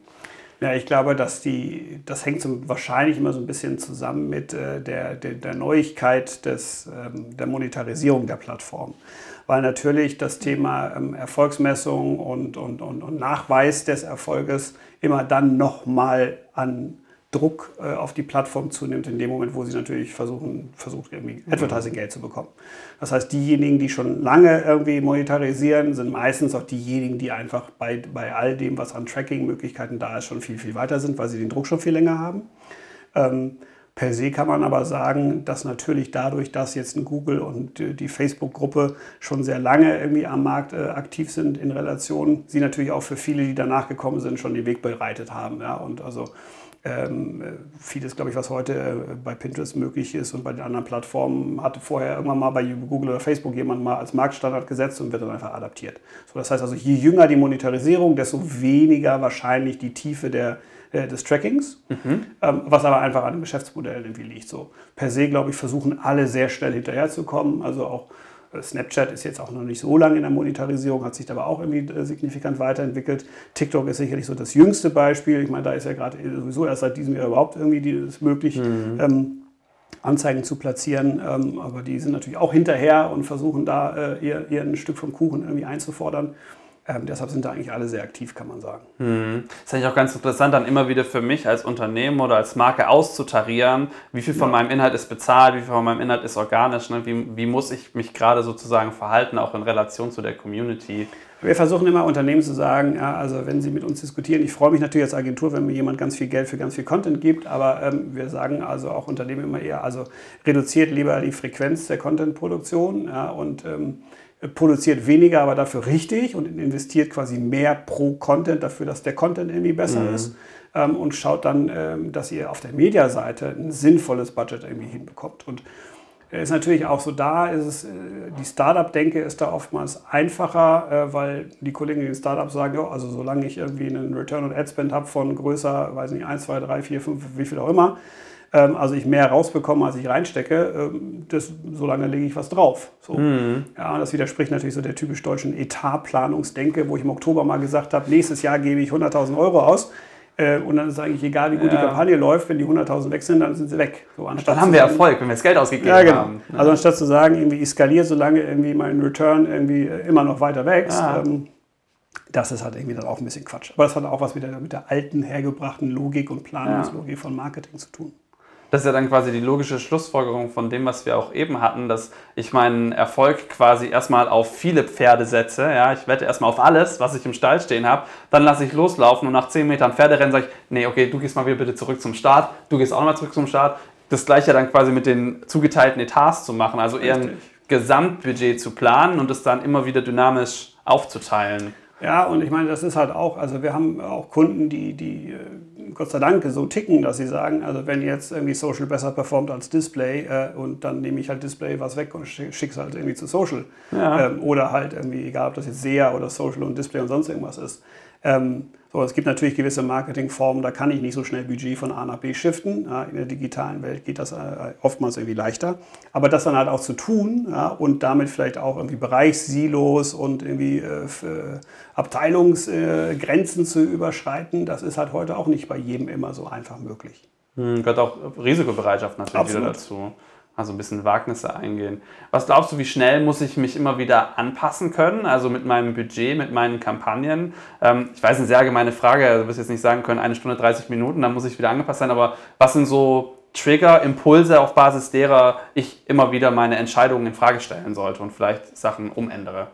Ja, ich glaube, dass die, das hängt so wahrscheinlich immer so ein bisschen zusammen mit äh, der, der, der, Neuigkeit des, ähm, der Monetarisierung der Plattform. Weil natürlich das Thema ähm, Erfolgsmessung und, und, und, und, Nachweis des Erfolges immer dann nochmal an Druck äh, auf die Plattform zunimmt, in dem Moment, wo sie natürlich versuchen, versucht, irgendwie Advertising-Geld zu bekommen. Das heißt, diejenigen, die schon lange irgendwie monetarisieren, sind meistens auch diejenigen, die einfach bei, bei all dem, was an Tracking-Möglichkeiten da ist, schon viel, viel weiter sind, weil sie den Druck schon viel länger haben. Ähm, Per se kann man aber sagen, dass natürlich dadurch, dass jetzt ein Google und die Facebook-Gruppe schon sehr lange irgendwie am Markt äh, aktiv sind in Relation, sie natürlich auch für viele, die danach gekommen sind, schon den Weg bereitet haben. Ja? Und also ähm, vieles, glaube ich, was heute äh, bei Pinterest möglich ist und bei den anderen Plattformen, hatte vorher irgendwann mal bei Google oder Facebook jemand mal als Marktstandard gesetzt und wird dann einfach adaptiert. So, das heißt also, je jünger die Monetarisierung, desto weniger wahrscheinlich die Tiefe der, äh, des Trackings, mhm. ähm, was aber einfach an dem Geschäftsmodell irgendwie liegt. So, per se, glaube ich, versuchen alle sehr schnell hinterherzukommen, also auch Snapchat ist jetzt auch noch nicht so lange in der Monetarisierung, hat sich aber auch irgendwie äh, signifikant weiterentwickelt. TikTok ist sicherlich so das jüngste Beispiel. Ich meine, da ist ja gerade sowieso erst seit diesem Jahr überhaupt irgendwie es möglich, mhm. ähm, Anzeigen zu platzieren. Ähm, aber die sind natürlich auch hinterher und versuchen da äh, ihr, ihr ein Stück vom Kuchen irgendwie einzufordern. Ähm, deshalb sind da eigentlich alle sehr aktiv, kann man sagen. Hm. Das ist eigentlich auch ganz interessant, dann immer wieder für mich als Unternehmen oder als Marke auszutarieren, wie viel von ja. meinem Inhalt ist bezahlt, wie viel von meinem Inhalt ist organisch, ne? wie, wie muss ich mich gerade sozusagen verhalten, auch in Relation zu der Community. Wir versuchen immer Unternehmen zu sagen, ja, also wenn sie mit uns diskutieren, ich freue mich natürlich als Agentur, wenn mir jemand ganz viel Geld für ganz viel Content gibt, aber ähm, wir sagen also auch Unternehmen immer eher, also reduziert lieber die Frequenz der Contentproduktion ja, und ähm, produziert weniger, aber dafür richtig und investiert quasi mehr pro Content dafür, dass der Content irgendwie besser mhm. ist ähm, und schaut dann, ähm, dass ihr auf der Mediaseite ein sinnvolles Budget irgendwie hinbekommt. Und ist natürlich auch so da, ist es, äh, die Startup-Denke ist da oftmals einfacher, äh, weil die Kollegen in den Startups sagen, ja, also solange ich irgendwie einen Return on Ad Spend habe von größer, weiß nicht, 1, 2, 3, 4, 5, wie viel auch immer, also ich mehr rausbekomme, als ich reinstecke, ähm, das, solange lege ich was drauf. So. Mhm. Ja, das widerspricht natürlich so der typisch deutschen Etatplanungsdenke, wo ich im Oktober mal gesagt habe, nächstes Jahr gebe ich 100.000 Euro aus. Äh, und dann ist eigentlich egal, wie gut ja. die Kampagne läuft, wenn die 100.000 weg sind, dann sind sie weg. So, dann haben wir Erfolg, wenn wir das Geld ausgegeben ja, genau. haben. Also anstatt zu sagen, irgendwie ich skaliere, solange irgendwie mein Return irgendwie äh, immer noch weiter wächst, ja. ähm, das ist halt irgendwie dann auch ein bisschen Quatsch. Aber das hat auch was wieder mit der alten, hergebrachten Logik und Planungslogik von Marketing zu tun. Das ist ja dann quasi die logische Schlussfolgerung von dem, was wir auch eben hatten, dass ich meinen Erfolg quasi erstmal auf viele Pferde setze. Ja, ich wette erstmal auf alles, was ich im Stall stehen habe. Dann lasse ich loslaufen und nach 10 Metern Pferderennen sage ich, nee, okay, du gehst mal wieder bitte zurück zum Start. Du gehst auch nochmal zurück zum Start. Das gleiche dann quasi mit den zugeteilten Etats zu machen. Also eher ein Gesamtbudget zu planen und es dann immer wieder dynamisch aufzuteilen. Ja, und ich meine, das ist halt auch, also wir haben auch Kunden, die, die äh, Gott sei Dank so ticken, dass sie sagen, also wenn jetzt irgendwie Social besser performt als Display äh, und dann nehme ich halt Display was weg und schicke es halt irgendwie zu Social. Ja. Ähm, oder halt irgendwie, egal ob das jetzt SEA oder Social und Display und sonst irgendwas ist. Ähm, so, es gibt natürlich gewisse Marketingformen, da kann ich nicht so schnell Budget von A nach B shiften. Ja, in der digitalen Welt geht das äh, oftmals irgendwie leichter. Aber das dann halt auch zu tun ja, und damit vielleicht auch irgendwie Bereichssilos und irgendwie äh, äh Abteilungsgrenzen äh, zu überschreiten, das ist halt heute auch nicht bei jedem immer so einfach möglich. Hm, gehört auch Risikobereitschaft natürlich Absolut. wieder dazu. Also ein bisschen Wagnisse eingehen. Was glaubst du, wie schnell muss ich mich immer wieder anpassen können? Also mit meinem Budget, mit meinen Kampagnen? Ähm, ich weiß, eine sehr allgemeine Frage, also du wirst jetzt nicht sagen können, eine Stunde 30 Minuten, dann muss ich wieder angepasst sein, aber was sind so Trigger, Impulse, auf Basis derer ich immer wieder meine Entscheidungen in Frage stellen sollte und vielleicht Sachen umändere?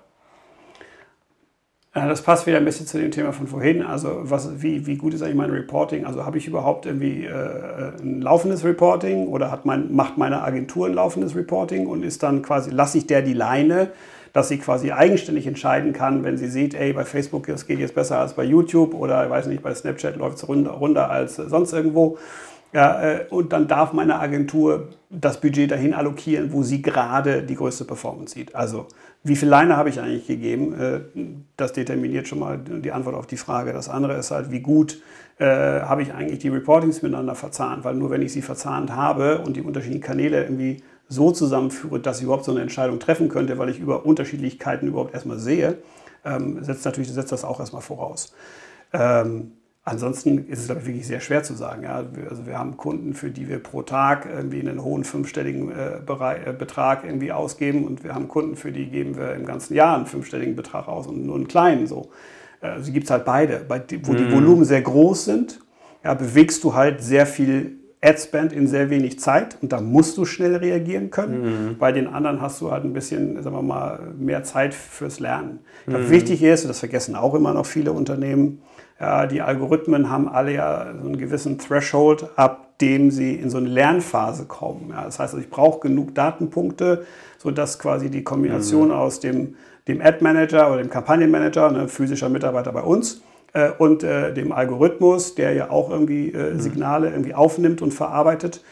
Das passt wieder ein bisschen zu dem Thema von vorhin. Also was, wie, wie gut ist eigentlich mein Reporting? Also habe ich überhaupt irgendwie äh, ein laufendes Reporting oder hat mein, macht meine Agentur ein laufendes Reporting und ist dann quasi, lasse ich der die Leine, dass sie quasi eigenständig entscheiden kann, wenn sie sieht, ey, bei Facebook es geht jetzt besser als bei YouTube oder ich weiß nicht, bei Snapchat läuft es runter, runter als sonst irgendwo. Ja, äh, und dann darf meine Agentur das Budget dahin allokieren, wo sie gerade die größte Performance sieht. Also wie viel Leine habe ich eigentlich gegeben? Äh, das determiniert schon mal die Antwort auf die Frage. Das andere ist halt, wie gut äh, habe ich eigentlich die Reportings miteinander verzahnt? Weil nur wenn ich sie verzahnt habe und die unterschiedlichen Kanäle irgendwie so zusammenführe, dass ich überhaupt so eine Entscheidung treffen könnte, weil ich über Unterschiedlichkeiten überhaupt erstmal sehe, ähm, setzt natürlich setzt das auch erstmal voraus. Ähm, Ansonsten ist es, glaube ich, wirklich sehr schwer zu sagen. Ja. Also wir haben Kunden, für die wir pro Tag irgendwie einen hohen fünfstelligen äh, äh, Betrag irgendwie ausgeben und wir haben Kunden, für die geben wir im ganzen Jahr einen fünfstelligen Betrag aus und nur einen kleinen so. Also gibt es halt beide. Bei, wo die mhm. Volumen sehr groß sind, ja, bewegst du halt sehr viel Adspend in sehr wenig Zeit und da musst du schnell reagieren können. Mhm. Bei den anderen hast du halt ein bisschen, sagen wir mal, mehr Zeit fürs Lernen. Mhm. Wichtig ist, und das vergessen auch immer noch viele Unternehmen, ja, die Algorithmen haben alle ja so einen gewissen Threshold, ab dem sie in so eine Lernphase kommen. Ja, das heißt, also ich brauche genug Datenpunkte, sodass quasi die Kombination mhm. aus dem, dem Ad Manager oder dem Kampagnenmanager, ne, physischer Mitarbeiter bei uns, äh, und äh, dem Algorithmus, der ja auch irgendwie äh, mhm. Signale irgendwie aufnimmt und verarbeitet,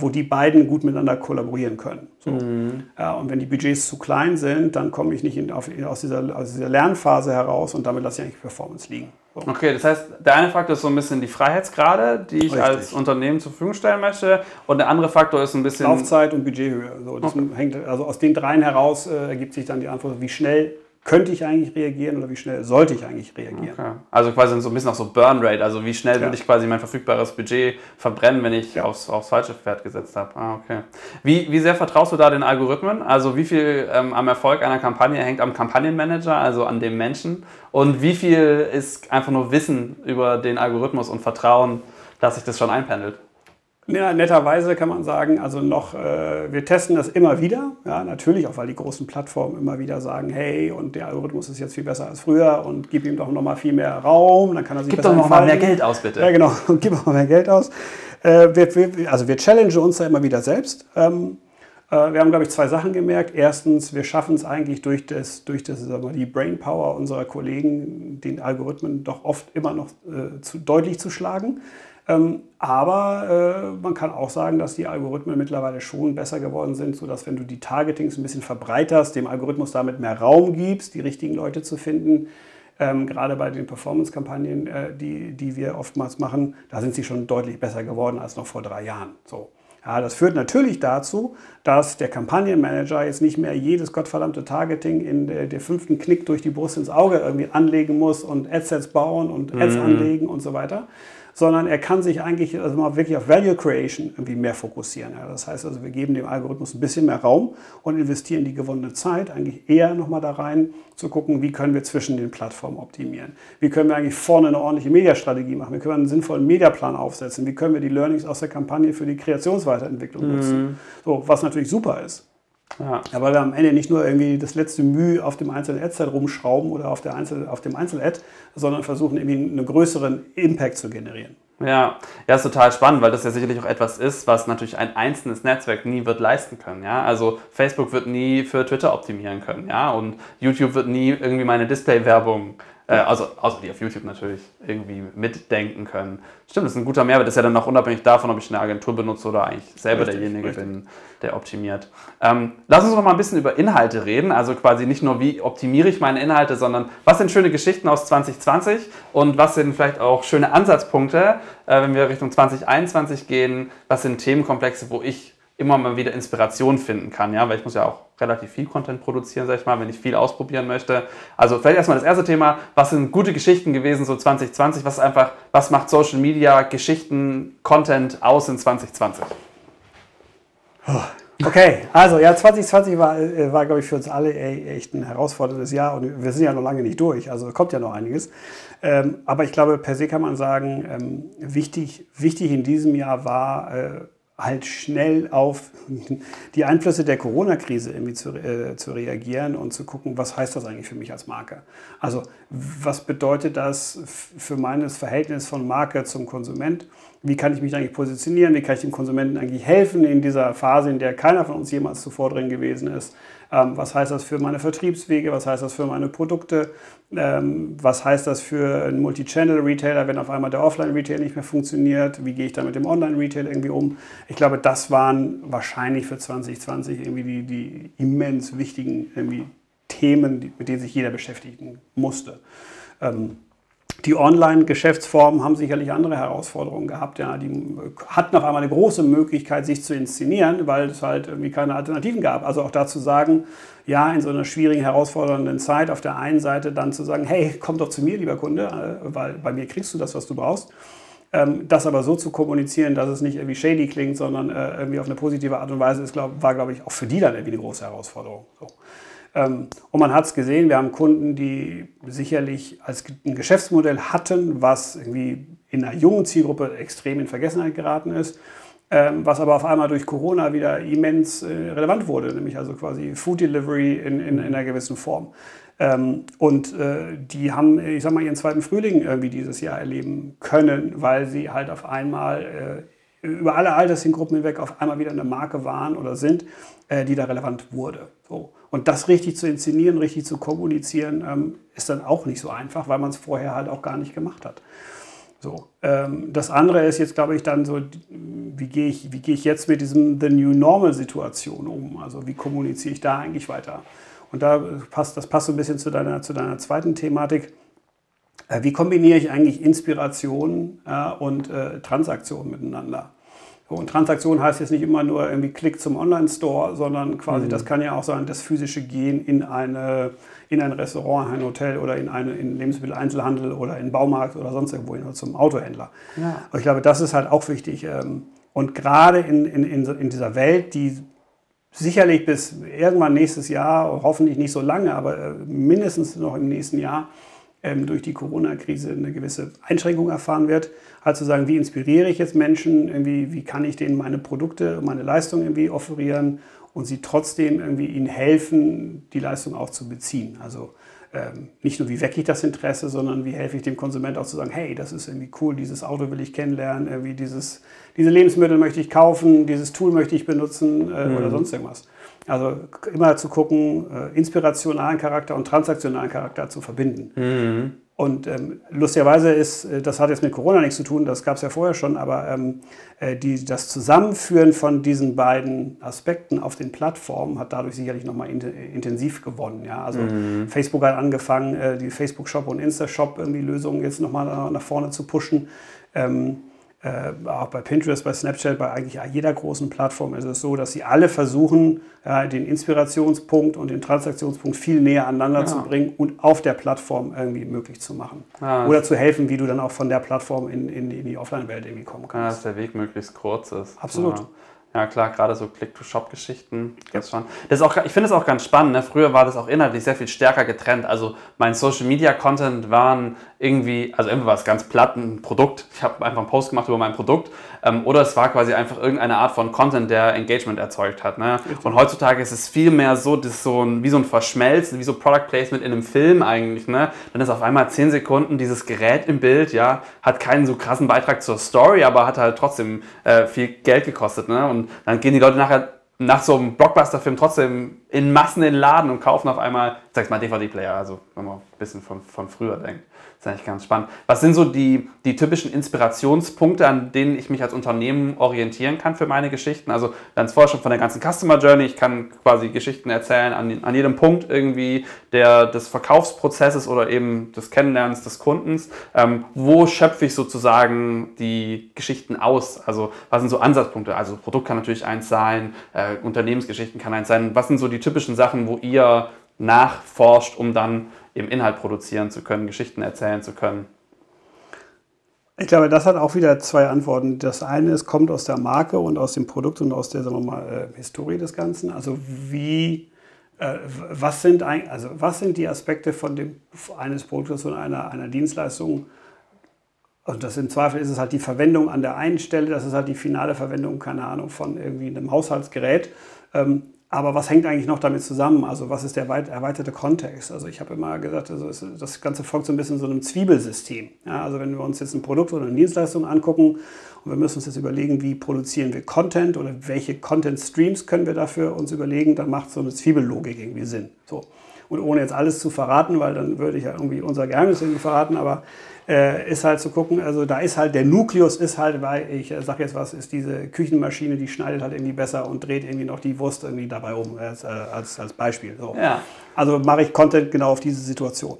wo die beiden gut miteinander kollaborieren können. So. Mhm. und wenn die Budgets zu klein sind, dann komme ich nicht in, auf, aus, dieser, aus dieser Lernphase heraus und damit lasse ich eigentlich Performance liegen. So. Okay, das heißt, der eine Faktor ist so ein bisschen die Freiheitsgrade, die ich Richtig. als Unternehmen zur Verfügung stellen möchte. Und der andere Faktor ist ein bisschen. Laufzeit und Budgethöhe. So, das okay. hängt, also aus den dreien heraus äh, ergibt sich dann die Antwort, wie schnell könnte ich eigentlich reagieren oder wie schnell sollte ich eigentlich reagieren. Okay. Also quasi so ein bisschen auch so Burn Rate, also wie schnell ja. würde ich quasi mein verfügbares Budget verbrennen, wenn ich ja. aufs, aufs falsche Pferd gesetzt habe. Ah, okay. Wie, wie sehr vertraust du da den Algorithmen? Also wie viel ähm, am Erfolg einer Kampagne hängt am Kampagnenmanager, also an dem Menschen? Und wie viel ist einfach nur Wissen über den Algorithmus und Vertrauen, dass sich das schon einpendelt? Ja, netterweise kann man sagen, also noch, äh, wir testen das immer wieder. Ja, natürlich auch, weil die großen Plattformen immer wieder sagen, hey, und der Algorithmus ist jetzt viel besser als früher und gib ihm doch noch mal viel mehr Raum, dann kann er sich Gib doch noch mal mehr Geld aus, bitte. Ja, genau, und gib mal mehr Geld aus. Äh, wir, wir, also wir challengen uns da immer wieder selbst. Ähm, äh, wir haben, glaube ich, zwei Sachen gemerkt. Erstens, wir schaffen es eigentlich durch, das, durch das, sagen wir, die Brainpower unserer Kollegen, den Algorithmen doch oft immer noch äh, zu, deutlich zu schlagen. Ähm, aber äh, man kann auch sagen, dass die Algorithmen mittlerweile schon besser geworden sind, sodass wenn du die Targetings ein bisschen verbreiterst, dem Algorithmus damit mehr Raum gibst, die richtigen Leute zu finden, ähm, gerade bei den Performance-Kampagnen, äh, die, die wir oftmals machen, da sind sie schon deutlich besser geworden als noch vor drei Jahren. So. Ja, das führt natürlich dazu, dass der Kampagnenmanager jetzt nicht mehr jedes gottverdammte Targeting in der, der, fünften Knick durch die Brust ins Auge irgendwie anlegen muss und Adsets bauen und Ads mhm. anlegen und so weiter, sondern er kann sich eigentlich also mal wirklich auf Value Creation irgendwie mehr fokussieren. Ja, das heißt also, wir geben dem Algorithmus ein bisschen mehr Raum und investieren die gewonnene Zeit eigentlich eher nochmal da rein, zu gucken, wie können wir zwischen den Plattformen optimieren. Wie können wir eigentlich vorne eine ordentliche Mediastrategie machen? Wie können wir einen sinnvollen Mediaplan aufsetzen? Wie können wir die Learnings aus der Kampagne für die Kreationsweiterentwicklung mhm. nutzen? So, was natürlich super ist. Ja. weil wir am Ende nicht nur irgendwie das letzte Mühe auf dem einzelnen Ad-Set rumschrauben oder auf, der Einzel auf dem Einzel-Ad, sondern versuchen irgendwie einen größeren Impact zu generieren. Ja, ja, ist total spannend, weil das ja sicherlich auch etwas ist, was natürlich ein einzelnes Netzwerk nie wird leisten können. Ja? Also Facebook wird nie für Twitter optimieren können, ja, und YouTube wird nie irgendwie meine Display-Werbung äh, also, außer die auf YouTube natürlich irgendwie mitdenken können. Stimmt, das ist ein guter Mehrwert. Das ist ja dann noch unabhängig davon, ob ich eine Agentur benutze oder eigentlich selber richtig, derjenige richtig. bin, der optimiert. Ähm, lass uns noch mal ein bisschen über Inhalte reden. Also quasi nicht nur, wie optimiere ich meine Inhalte, sondern was sind schöne Geschichten aus 2020 und was sind vielleicht auch schöne Ansatzpunkte, äh, wenn wir Richtung 2021 gehen. Was sind Themenkomplexe, wo ich immer mal wieder Inspiration finden kann, ja, weil ich muss ja auch relativ viel Content produzieren, sag ich mal, wenn ich viel ausprobieren möchte. Also vielleicht erstmal das erste Thema, was sind gute Geschichten gewesen so 2020, was einfach, was macht Social Media, Geschichten, Content aus in 2020? Okay, also ja, 2020 war, äh, war glaube ich, für uns alle echt ein herausforderndes Jahr und wir sind ja noch lange nicht durch, also kommt ja noch einiges. Ähm, aber ich glaube, per se kann man sagen, ähm, wichtig, wichtig in diesem Jahr war, äh, halt schnell auf die Einflüsse der Corona-Krise irgendwie zu, äh, zu reagieren und zu gucken, was heißt das eigentlich für mich als Marke? Also was bedeutet das für mein Verhältnis von Marke zum Konsument? Wie kann ich mich eigentlich positionieren? Wie kann ich dem Konsumenten eigentlich helfen in dieser Phase, in der keiner von uns jemals zuvor drin gewesen ist? Ähm, was heißt das für meine Vertriebswege? Was heißt das für meine Produkte? Ähm, was heißt das für einen Multi-Channel-Retailer, wenn auf einmal der Offline-Retail nicht mehr funktioniert? Wie gehe ich da mit dem Online-Retail irgendwie um? Ich glaube, das waren wahrscheinlich für 2020 irgendwie die, die immens wichtigen irgendwie Themen, mit denen sich jeder beschäftigen musste. Die Online-Geschäftsformen haben sicherlich andere Herausforderungen gehabt. Ja, die hatten auf einmal eine große Möglichkeit, sich zu inszenieren, weil es halt irgendwie keine Alternativen gab. Also auch dazu sagen, ja, in so einer schwierigen, herausfordernden Zeit auf der einen Seite dann zu sagen, hey, komm doch zu mir, lieber Kunde, äh, weil bei mir kriegst du das, was du brauchst. Ähm, das aber so zu kommunizieren, dass es nicht irgendwie shady klingt, sondern äh, irgendwie auf eine positive Art und Weise ist, war, glaube ich, auch für die dann irgendwie eine große Herausforderung. So. Ähm, und man hat es gesehen, wir haben Kunden, die sicherlich als ein Geschäftsmodell hatten, was irgendwie in einer jungen Zielgruppe extrem in Vergessenheit geraten ist, ähm, was aber auf einmal durch Corona wieder immens äh, relevant wurde, nämlich also quasi Food Delivery in, in, in einer gewissen Form. Ähm, und äh, die haben, ich sag mal, ihren zweiten Frühling irgendwie dieses Jahr erleben können, weil sie halt auf einmal äh, über alle Altersgruppen hinweg auf einmal wieder eine Marke waren oder sind, die da relevant wurde. So. Und das richtig zu inszenieren, richtig zu kommunizieren, ähm, ist dann auch nicht so einfach, weil man es vorher halt auch gar nicht gemacht hat. So. Ähm, das andere ist jetzt, glaube ich, dann so, wie gehe ich, wie gehe ich jetzt mit diesem The New Normal Situation um? Also wie kommuniziere ich da eigentlich weiter? Und da passt, das passt so ein bisschen zu deiner, zu deiner zweiten Thematik. Äh, wie kombiniere ich eigentlich Inspiration äh, und äh, Transaktion miteinander? Und Transaktion heißt jetzt nicht immer nur irgendwie Klick zum Online-Store, sondern quasi, mhm. das kann ja auch sein, das physische Gehen in, eine, in ein Restaurant, ein Hotel oder in einen Lebensmitteleinzelhandel oder in einen Baumarkt oder sonst irgendwo hin oder zum Autohändler. Ja. Und ich glaube, das ist halt auch wichtig. Ähm, und gerade in, in, in dieser Welt, die sicherlich bis irgendwann nächstes Jahr, hoffentlich nicht so lange, aber äh, mindestens noch im nächsten Jahr, ähm, durch die Corona-Krise eine gewisse Einschränkung erfahren wird, halt zu sagen, wie inspiriere ich jetzt Menschen, irgendwie, wie kann ich denen meine Produkte, meine Leistung irgendwie offerieren und sie trotzdem irgendwie ihnen helfen, die Leistung auch zu beziehen. Also ähm, nicht nur, wie wecke ich das Interesse, sondern wie helfe ich dem Konsument auch zu sagen, hey, das ist irgendwie cool, dieses Auto will ich kennenlernen, irgendwie dieses, diese Lebensmittel möchte ich kaufen, dieses Tool möchte ich benutzen äh, mhm. oder sonst irgendwas. Also immer zu gucken, äh, inspirationalen Charakter und transaktionalen Charakter zu verbinden. Mhm. Und ähm, lustigerweise ist, äh, das hat jetzt mit Corona nichts zu tun, das gab es ja vorher schon, aber ähm, äh, die, das Zusammenführen von diesen beiden Aspekten auf den Plattformen hat dadurch sicherlich nochmal in, intensiv gewonnen. Ja? Also mhm. Facebook hat angefangen, äh, die Facebook-Shop und Insta-Shop irgendwie Lösungen jetzt nochmal nach vorne zu pushen. Ähm, äh, auch bei Pinterest, bei Snapchat, bei eigentlich jeder großen Plattform ist es so, dass sie alle versuchen, ja, den Inspirationspunkt und den Transaktionspunkt viel näher aneinander ja. zu bringen und auf der Plattform irgendwie möglich zu machen. Ja, Oder zu helfen, wie du dann auch von der Plattform in, in, in die Offline-Welt irgendwie kommen kannst. Ja, dass der Weg möglichst kurz ist. Absolut. Ja klar, gerade so Click-to-Shop-Geschichten. Das, das ist auch, ich finde es auch ganz spannend. Ne? Früher war das auch inhaltlich sehr viel stärker getrennt. Also mein Social-Media-Content waren irgendwie, also entweder war es ganz platt ein Produkt, ich habe einfach einen Post gemacht über mein Produkt, ähm, oder es war quasi einfach irgendeine Art von Content, der Engagement erzeugt hat. Ne? Und heutzutage ist es viel mehr so, das so ein, wie so ein Verschmelzen, wie so Product Placement in einem Film eigentlich. Ne? Dann ist auf einmal 10 Sekunden dieses Gerät im Bild, ja, hat keinen so krassen Beitrag zur Story, aber hat halt trotzdem äh, viel Geld gekostet. Ne? Und dann gehen die Leute nachher nach so einem Blockbuster-Film trotzdem in Massen in den Laden und kaufen auf einmal, ich mal, DVD-Player, also wenn man ein bisschen von, von früher denkt. Ist eigentlich ganz spannend. Was sind so die, die typischen Inspirationspunkte, an denen ich mich als Unternehmen orientieren kann für meine Geschichten? Also ganz vorher schon von der ganzen Customer Journey. Ich kann quasi Geschichten erzählen an, an jedem Punkt irgendwie der, des Verkaufsprozesses oder eben des Kennenlernens des Kundens. Ähm, wo schöpfe ich sozusagen die Geschichten aus? Also was sind so Ansatzpunkte? Also Produkt kann natürlich eins sein, äh, Unternehmensgeschichten kann eins sein. Was sind so die typischen Sachen, wo ihr nachforscht, um dann eben Inhalt produzieren zu können, Geschichten erzählen zu können? Ich glaube, das hat auch wieder zwei Antworten. Das eine ist, kommt aus der Marke und aus dem Produkt und aus der, sagen wir mal, äh, Historie des Ganzen. Also wie, äh, was, sind ein, also was sind die Aspekte von dem, eines Produktes und einer, einer Dienstleistung? Also das im Zweifel ist es halt die Verwendung an der einen Stelle, das ist halt die finale Verwendung, keine Ahnung, von irgendwie einem Haushaltsgerät. Ähm, aber was hängt eigentlich noch damit zusammen? Also was ist der erweiterte Kontext? Also ich habe immer gesagt, also das Ganze folgt so ein bisschen so einem Zwiebelsystem. Ja, also wenn wir uns jetzt ein Produkt oder eine Dienstleistung angucken und wir müssen uns jetzt überlegen, wie produzieren wir Content oder welche Content-Streams können wir dafür uns überlegen, dann macht so eine Zwiebellogik irgendwie Sinn. So. Und ohne jetzt alles zu verraten, weil dann würde ich ja irgendwie unser Geheimnis irgendwie verraten, aber äh, ist halt zu gucken, also da ist halt, der Nukleus ist halt, weil ich äh, sage jetzt was, ist diese Küchenmaschine, die schneidet halt irgendwie besser und dreht irgendwie noch die Wurst irgendwie dabei um, als, äh, als, als Beispiel. So. Ja. Also mache ich Content genau auf diese Situation.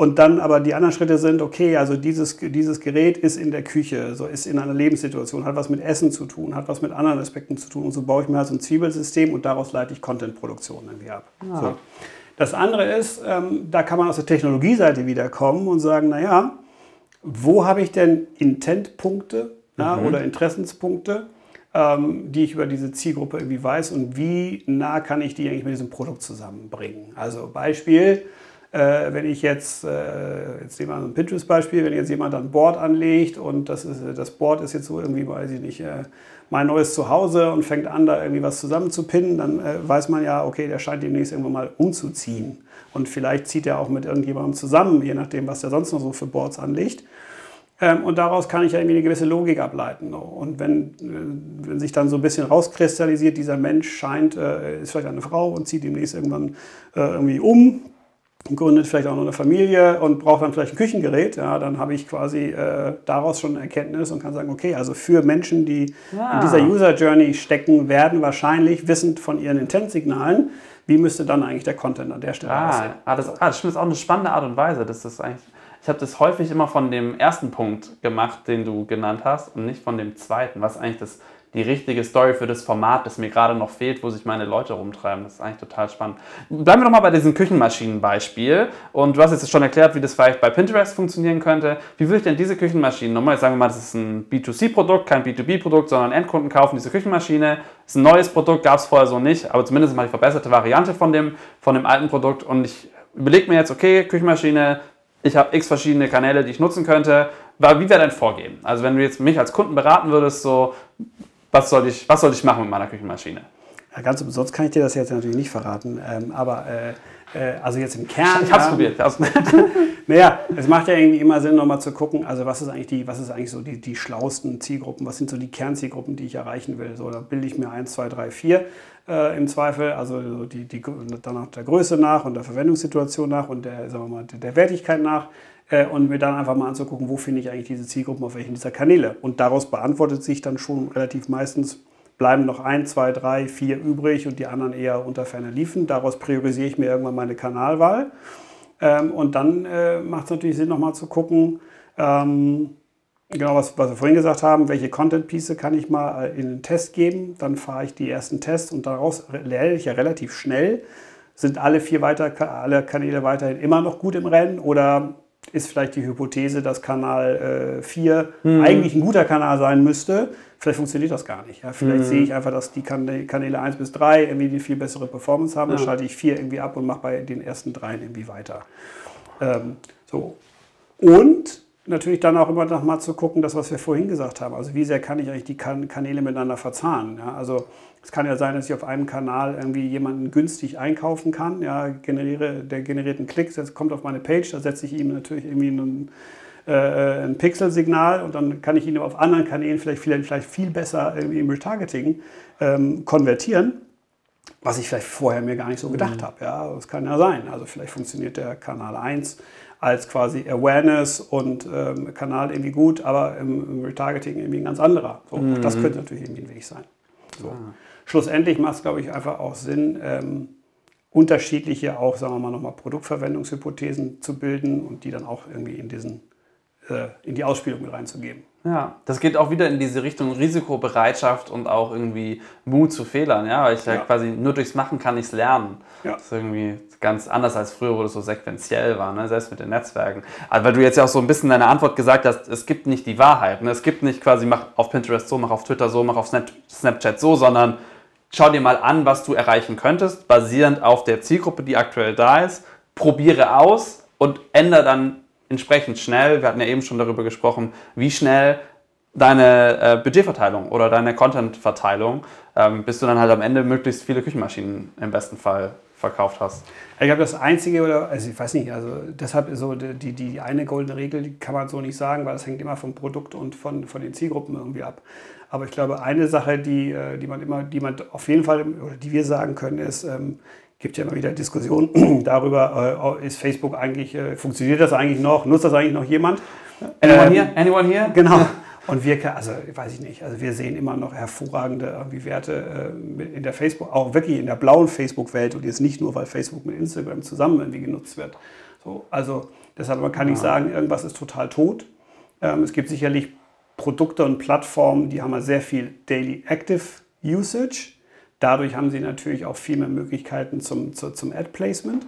Und dann aber die anderen Schritte sind, okay, also dieses, dieses Gerät ist in der Küche, so ist in einer Lebenssituation, hat was mit Essen zu tun, hat was mit anderen Aspekten zu tun. Und so baue ich mir halt so ein Zwiebelsystem und daraus leite ich Content-Produktion irgendwie ab. Ja. So. Das andere ist, ähm, da kann man aus der Technologieseite wieder kommen und sagen, naja, wo habe ich denn Intentpunkte ja, mhm. oder Interessenspunkte, ähm, die ich über diese Zielgruppe irgendwie weiß und wie nah kann ich die eigentlich mit diesem Produkt zusammenbringen. Also Beispiel, äh, wenn ich jetzt, äh, jetzt nehmen wir ein Pinterest-Beispiel, wenn jetzt jemand ein Board anlegt und das, ist, das Board ist jetzt so irgendwie, weiß ich nicht, äh, mein neues Zuhause und fängt an, da irgendwie was zusammenzupinnen, dann äh, weiß man ja, okay, der scheint demnächst irgendwann mal umzuziehen. Und vielleicht zieht er auch mit irgendjemandem zusammen, je nachdem, was er sonst noch so für Boards anlegt. Ähm, und daraus kann ich ja irgendwie eine gewisse Logik ableiten. Und wenn, äh, wenn sich dann so ein bisschen rauskristallisiert, dieser Mensch scheint, äh, ist vielleicht eine Frau und zieht demnächst irgendwann äh, irgendwie um, gründet vielleicht auch noch eine Familie und braucht dann vielleicht ein Küchengerät, ja, dann habe ich quasi äh, daraus schon eine Erkenntnis und kann sagen, okay, also für Menschen, die ja. in dieser User Journey stecken, werden wahrscheinlich wissend von ihren Intent-Signalen, wie müsste dann eigentlich der Content an der Stelle ah, aussehen. Ah, das, ah, das stimmt, das ist auch eine spannende Art und Weise. Das ist eigentlich, ich habe das häufig immer von dem ersten Punkt gemacht, den du genannt hast und nicht von dem zweiten, was eigentlich das die richtige Story für das Format, das mir gerade noch fehlt, wo sich meine Leute rumtreiben. Das ist eigentlich total spannend. Bleiben wir doch mal bei diesem Küchenmaschinenbeispiel. Und du hast jetzt schon erklärt, wie das vielleicht bei Pinterest funktionieren könnte. Wie würde ich denn diese Küchenmaschinen, nochmal sagen wir mal, das ist ein B2C-Produkt, kein B2B-Produkt, sondern Endkunden kaufen diese Küchenmaschine. Das ist ein neues Produkt, gab es vorher so nicht, aber zumindest mal die verbesserte Variante von dem, von dem alten Produkt. Und ich überlege mir jetzt, okay, Küchenmaschine, ich habe x verschiedene Kanäle, die ich nutzen könnte. Wie wäre dein Vorgehen? Also wenn du jetzt mich als Kunden beraten würdest, so was soll ich, was soll ich machen mit meiner Küchenmaschine? Ja, ganz umsonst kann ich dir das jetzt natürlich nicht verraten. Ähm, aber äh, äh, also jetzt im Kern. Ich hab's ja, probiert. naja, es macht ja irgendwie immer Sinn, nochmal zu gucken, also was ist eigentlich die, was ist eigentlich so die, die schlauesten Zielgruppen, was sind so die Kernzielgruppen, die ich erreichen will. So, da bilde ich mir 1, 2, 3, 4 äh, im Zweifel, also die, die, danach der Größe nach und der Verwendungssituation nach und der, sagen wir mal, der Wertigkeit nach äh, und mir dann einfach mal anzugucken, wo finde ich eigentlich diese Zielgruppen auf welchen dieser Kanäle. Und daraus beantwortet sich dann schon relativ meistens, bleiben noch ein, zwei, drei, vier übrig und die anderen eher unter ferner liefen. Daraus priorisiere ich mir irgendwann meine Kanalwahl. Ähm, und dann äh, macht es natürlich Sinn, nochmal zu gucken, ähm, genau was, was wir vorhin gesagt haben, welche Content-Piece kann ich mal äh, in den Test geben. Dann fahre ich die ersten Tests und daraus lerne ich ja relativ schnell. Sind alle vier weiter, alle Kanäle weiterhin immer noch gut im Rennen oder ist vielleicht die Hypothese, dass Kanal äh, 4 mhm. eigentlich ein guter Kanal sein müsste. Vielleicht funktioniert das gar nicht. Ja? Vielleicht mhm. sehe ich einfach, dass die Kanäle 1 bis 3 irgendwie eine viel bessere Performance haben. Ja. Dann schalte ich 4 irgendwie ab und mache bei den ersten dreien irgendwie weiter. Ähm, so. Und natürlich dann auch immer noch mal zu gucken, das, was wir vorhin gesagt haben. Also wie sehr kann ich eigentlich die Kanäle miteinander verzahnen? Ja? Also es kann ja sein, dass ich auf einem Kanal irgendwie jemanden günstig einkaufen kann. Ja, generiere, der generiert einen Klick, das kommt auf meine Page, da setze ich ihm natürlich irgendwie einen, äh, ein Pixelsignal und dann kann ich ihn auf anderen Kanälen vielleicht, vielleicht, vielleicht viel besser irgendwie im Retargeting ähm, konvertieren was ich vielleicht vorher mir gar nicht so gedacht mhm. habe. Ja, das kann ja sein. Also vielleicht funktioniert der Kanal 1 als quasi Awareness und ähm, Kanal irgendwie gut, aber im, im, Retargeting irgendwie ein ganz anderer. So, mhm. Das könnte natürlich irgendwie ein Weg sein. So. Ah. Schlussendlich macht es, glaube ich, einfach auch Sinn, ähm, unterschiedliche auch, sagen wir mal, nochmal Produktverwendungshypothesen zu bilden und die dann auch irgendwie in, diesen, äh, in die Ausspielung mit reinzugeben. Ja, das geht auch wieder in diese Richtung Risikobereitschaft und auch irgendwie Mut zu Fehlern, ja, weil ich ja, ja quasi nur durchs Machen kann ich es lernen. Ja. Das ist irgendwie ganz anders als früher, wo das so sequenziell war, ne? selbst mit den Netzwerken. Aber weil du jetzt ja auch so ein bisschen deine Antwort gesagt hast, es gibt nicht die Wahrheit. Ne? Es gibt nicht quasi, mach auf Pinterest so, mach auf Twitter so, mach auf Snapchat so, sondern schau dir mal an, was du erreichen könntest, basierend auf der Zielgruppe, die aktuell da ist. Probiere aus und ändere dann entsprechend schnell, wir hatten ja eben schon darüber gesprochen, wie schnell deine äh, Budgetverteilung oder deine Contentverteilung, ähm, bis du dann halt am Ende möglichst viele Küchenmaschinen im besten Fall verkauft hast. Ich glaube, das Einzige, oder also ich weiß nicht, also deshalb so die, die eine goldene Regel, die kann man so nicht sagen, weil das hängt immer vom Produkt und von, von den Zielgruppen irgendwie ab. Aber ich glaube, eine Sache, die, äh, die man immer, die man auf jeden Fall, oder die wir sagen können, ist, ähm, gibt ja immer wieder Diskussionen darüber, äh, ist Facebook eigentlich, äh, funktioniert das eigentlich noch, nutzt das eigentlich noch jemand? Anyone ähm, here? Anyone here? Genau. Und wir, also weiß ich nicht, also wir sehen immer noch hervorragende irgendwie Werte äh, in der Facebook, auch wirklich in der blauen Facebook-Welt und jetzt nicht nur, weil Facebook mit Instagram zusammen irgendwie genutzt wird. So, also deshalb man kann nicht sagen, irgendwas ist total tot. Ähm, es gibt sicherlich Produkte und Plattformen, die haben sehr viel Daily Active Usage Dadurch haben sie natürlich auch viel mehr Möglichkeiten zum, zu, zum Ad-Placement.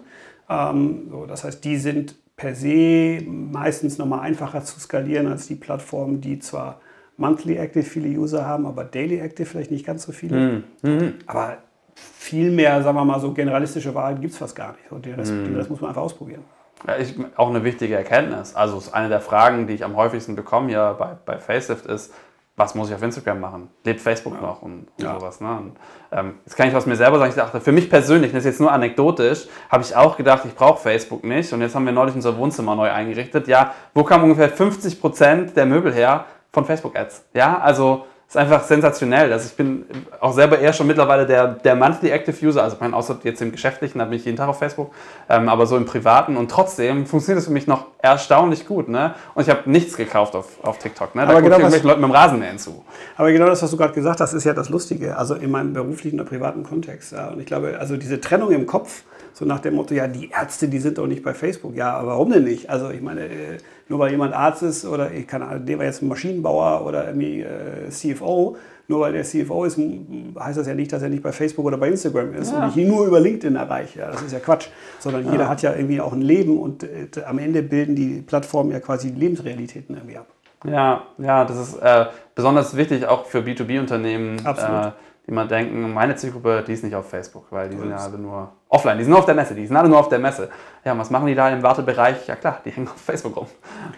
Ähm, so, das heißt, die sind per se meistens nochmal einfacher zu skalieren als die Plattformen, die zwar Monthly Active viele User haben, aber Daily Active vielleicht nicht ganz so viele. Mhm. mhm. Aber viel mehr, sagen wir mal, so generalistische Wahrheit gibt es fast gar nicht. Und den Rest, mhm. den Rest muss man einfach ausprobieren. Ja, ich, auch eine wichtige Erkenntnis. Also eine der Fragen, die ich am häufigsten bekomme hier bei, bei Facelift ist, was muss ich auf Instagram machen? Lebt Facebook ja. noch und, und ja. sowas. Ne? Und, ähm, jetzt kann ich aus mir selber sagen, ich dachte, für mich persönlich, das ist jetzt nur anekdotisch, habe ich auch gedacht, ich brauche Facebook nicht. Und jetzt haben wir neulich unser Wohnzimmer neu eingerichtet. Ja, wo kam ungefähr 50 Prozent der Möbel her? Von Facebook-Ads. Ja, also ist einfach sensationell. Also ich bin auch selber eher schon mittlerweile der, der Monthly Active User, also ich meine, außer jetzt im Geschäftlichen, da bin ich jeden Tag auf Facebook, ähm, aber so im Privaten und trotzdem funktioniert es für mich noch erstaunlich gut. Ne? Und ich habe nichts gekauft auf, auf TikTok. Ne? Da aber genau was, Leuten mit dem Rasenmähen zu. Aber genau das, was du gerade gesagt hast, ist ja das Lustige, also in meinem beruflichen oder privaten Kontext. Ja. Und ich glaube, also diese Trennung im Kopf, so nach dem Motto, ja, die Ärzte, die sind doch nicht bei Facebook. Ja, aber warum denn nicht? Also ich meine, äh, nur weil jemand Arzt ist oder ich kann, der war jetzt Maschinenbauer oder irgendwie äh, CFO, nur weil der CFO ist, heißt das ja nicht, dass er nicht bei Facebook oder bei Instagram ist ja. und ich ihn nur über LinkedIn erreiche. Ja, das ist ja Quatsch. Sondern ja. jeder hat ja irgendwie auch ein Leben und äh, am Ende bilden die Plattformen ja quasi die Lebensrealitäten irgendwie ab. Ja, ja, das ist äh, besonders wichtig auch für B2B-Unternehmen. Absolut. Äh, die mal denken, meine Zielgruppe, die ist nicht auf Facebook, weil die sind ja alle nur offline, die sind nur auf der Messe, die sind alle nur auf der Messe. Ja, was machen die da im Wartebereich? Ja klar, die hängen auf Facebook rum.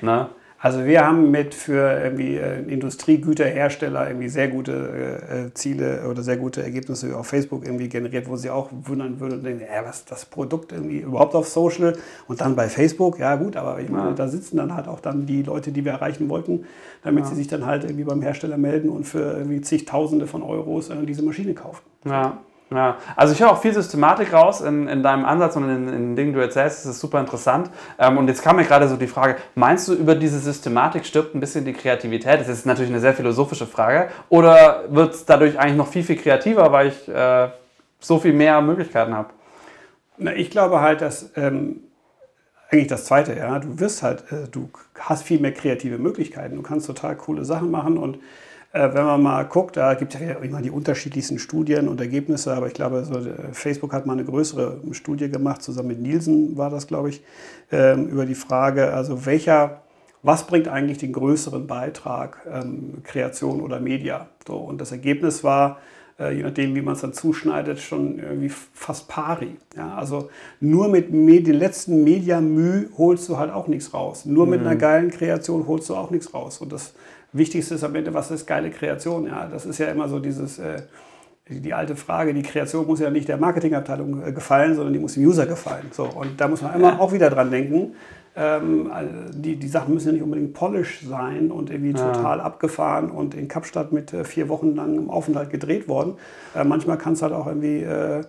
Ne? Also wir haben mit für irgendwie äh, Industriegüterhersteller irgendwie sehr gute äh, Ziele oder sehr gute Ergebnisse auf Facebook irgendwie generiert, wo sie auch wundern würden und denken, ja, was das Produkt irgendwie überhaupt auf Social und dann bei Facebook, ja gut, aber ich meine, ja. da sitzen dann halt auch dann die Leute, die wir erreichen wollten, damit ja. sie sich dann halt irgendwie beim Hersteller melden und für irgendwie zigtausende von Euros äh, diese Maschine kaufen. Ja. Ja, also ich höre auch viel Systematik raus in, in deinem Ansatz und in, in den Dingen, die du erzählst. Das ist super interessant. Ähm, und jetzt kam mir gerade so die Frage, meinst du, über diese Systematik stirbt ein bisschen die Kreativität? Das ist natürlich eine sehr philosophische Frage. Oder wird es dadurch eigentlich noch viel, viel kreativer, weil ich äh, so viel mehr Möglichkeiten habe? Na, ich glaube halt, dass ähm, eigentlich das Zweite, ja, du wirst halt, äh, du hast viel mehr kreative Möglichkeiten. Du kannst total coole Sachen machen und wenn man mal guckt, da gibt es ja immer die unterschiedlichsten Studien und Ergebnisse, aber ich glaube, so, äh, Facebook hat mal eine größere Studie gemacht, zusammen mit Nielsen war das, glaube ich, ähm, über die Frage, also welcher, was bringt eigentlich den größeren Beitrag, ähm, Kreation oder Media? So, und das Ergebnis war, äh, je nachdem, wie man es dann zuschneidet, schon irgendwie fast pari. Ja, also nur mit Medi letzten Media-Mühe holst du halt auch nichts raus. Nur mhm. mit einer geilen Kreation holst du auch nichts raus. Und das Wichtigste ist am Ende, was ist geile Kreation? Ja, das ist ja immer so dieses, äh, die alte Frage, die Kreation muss ja nicht der Marketingabteilung äh, gefallen, sondern die muss dem User gefallen. So, und da muss man immer auch wieder dran denken, ähm, also die, die Sachen müssen ja nicht unbedingt polish sein und irgendwie ja. total abgefahren und in Kapstadt mit äh, vier Wochen lang im Aufenthalt gedreht worden. Äh, manchmal kann es halt auch irgendwie äh,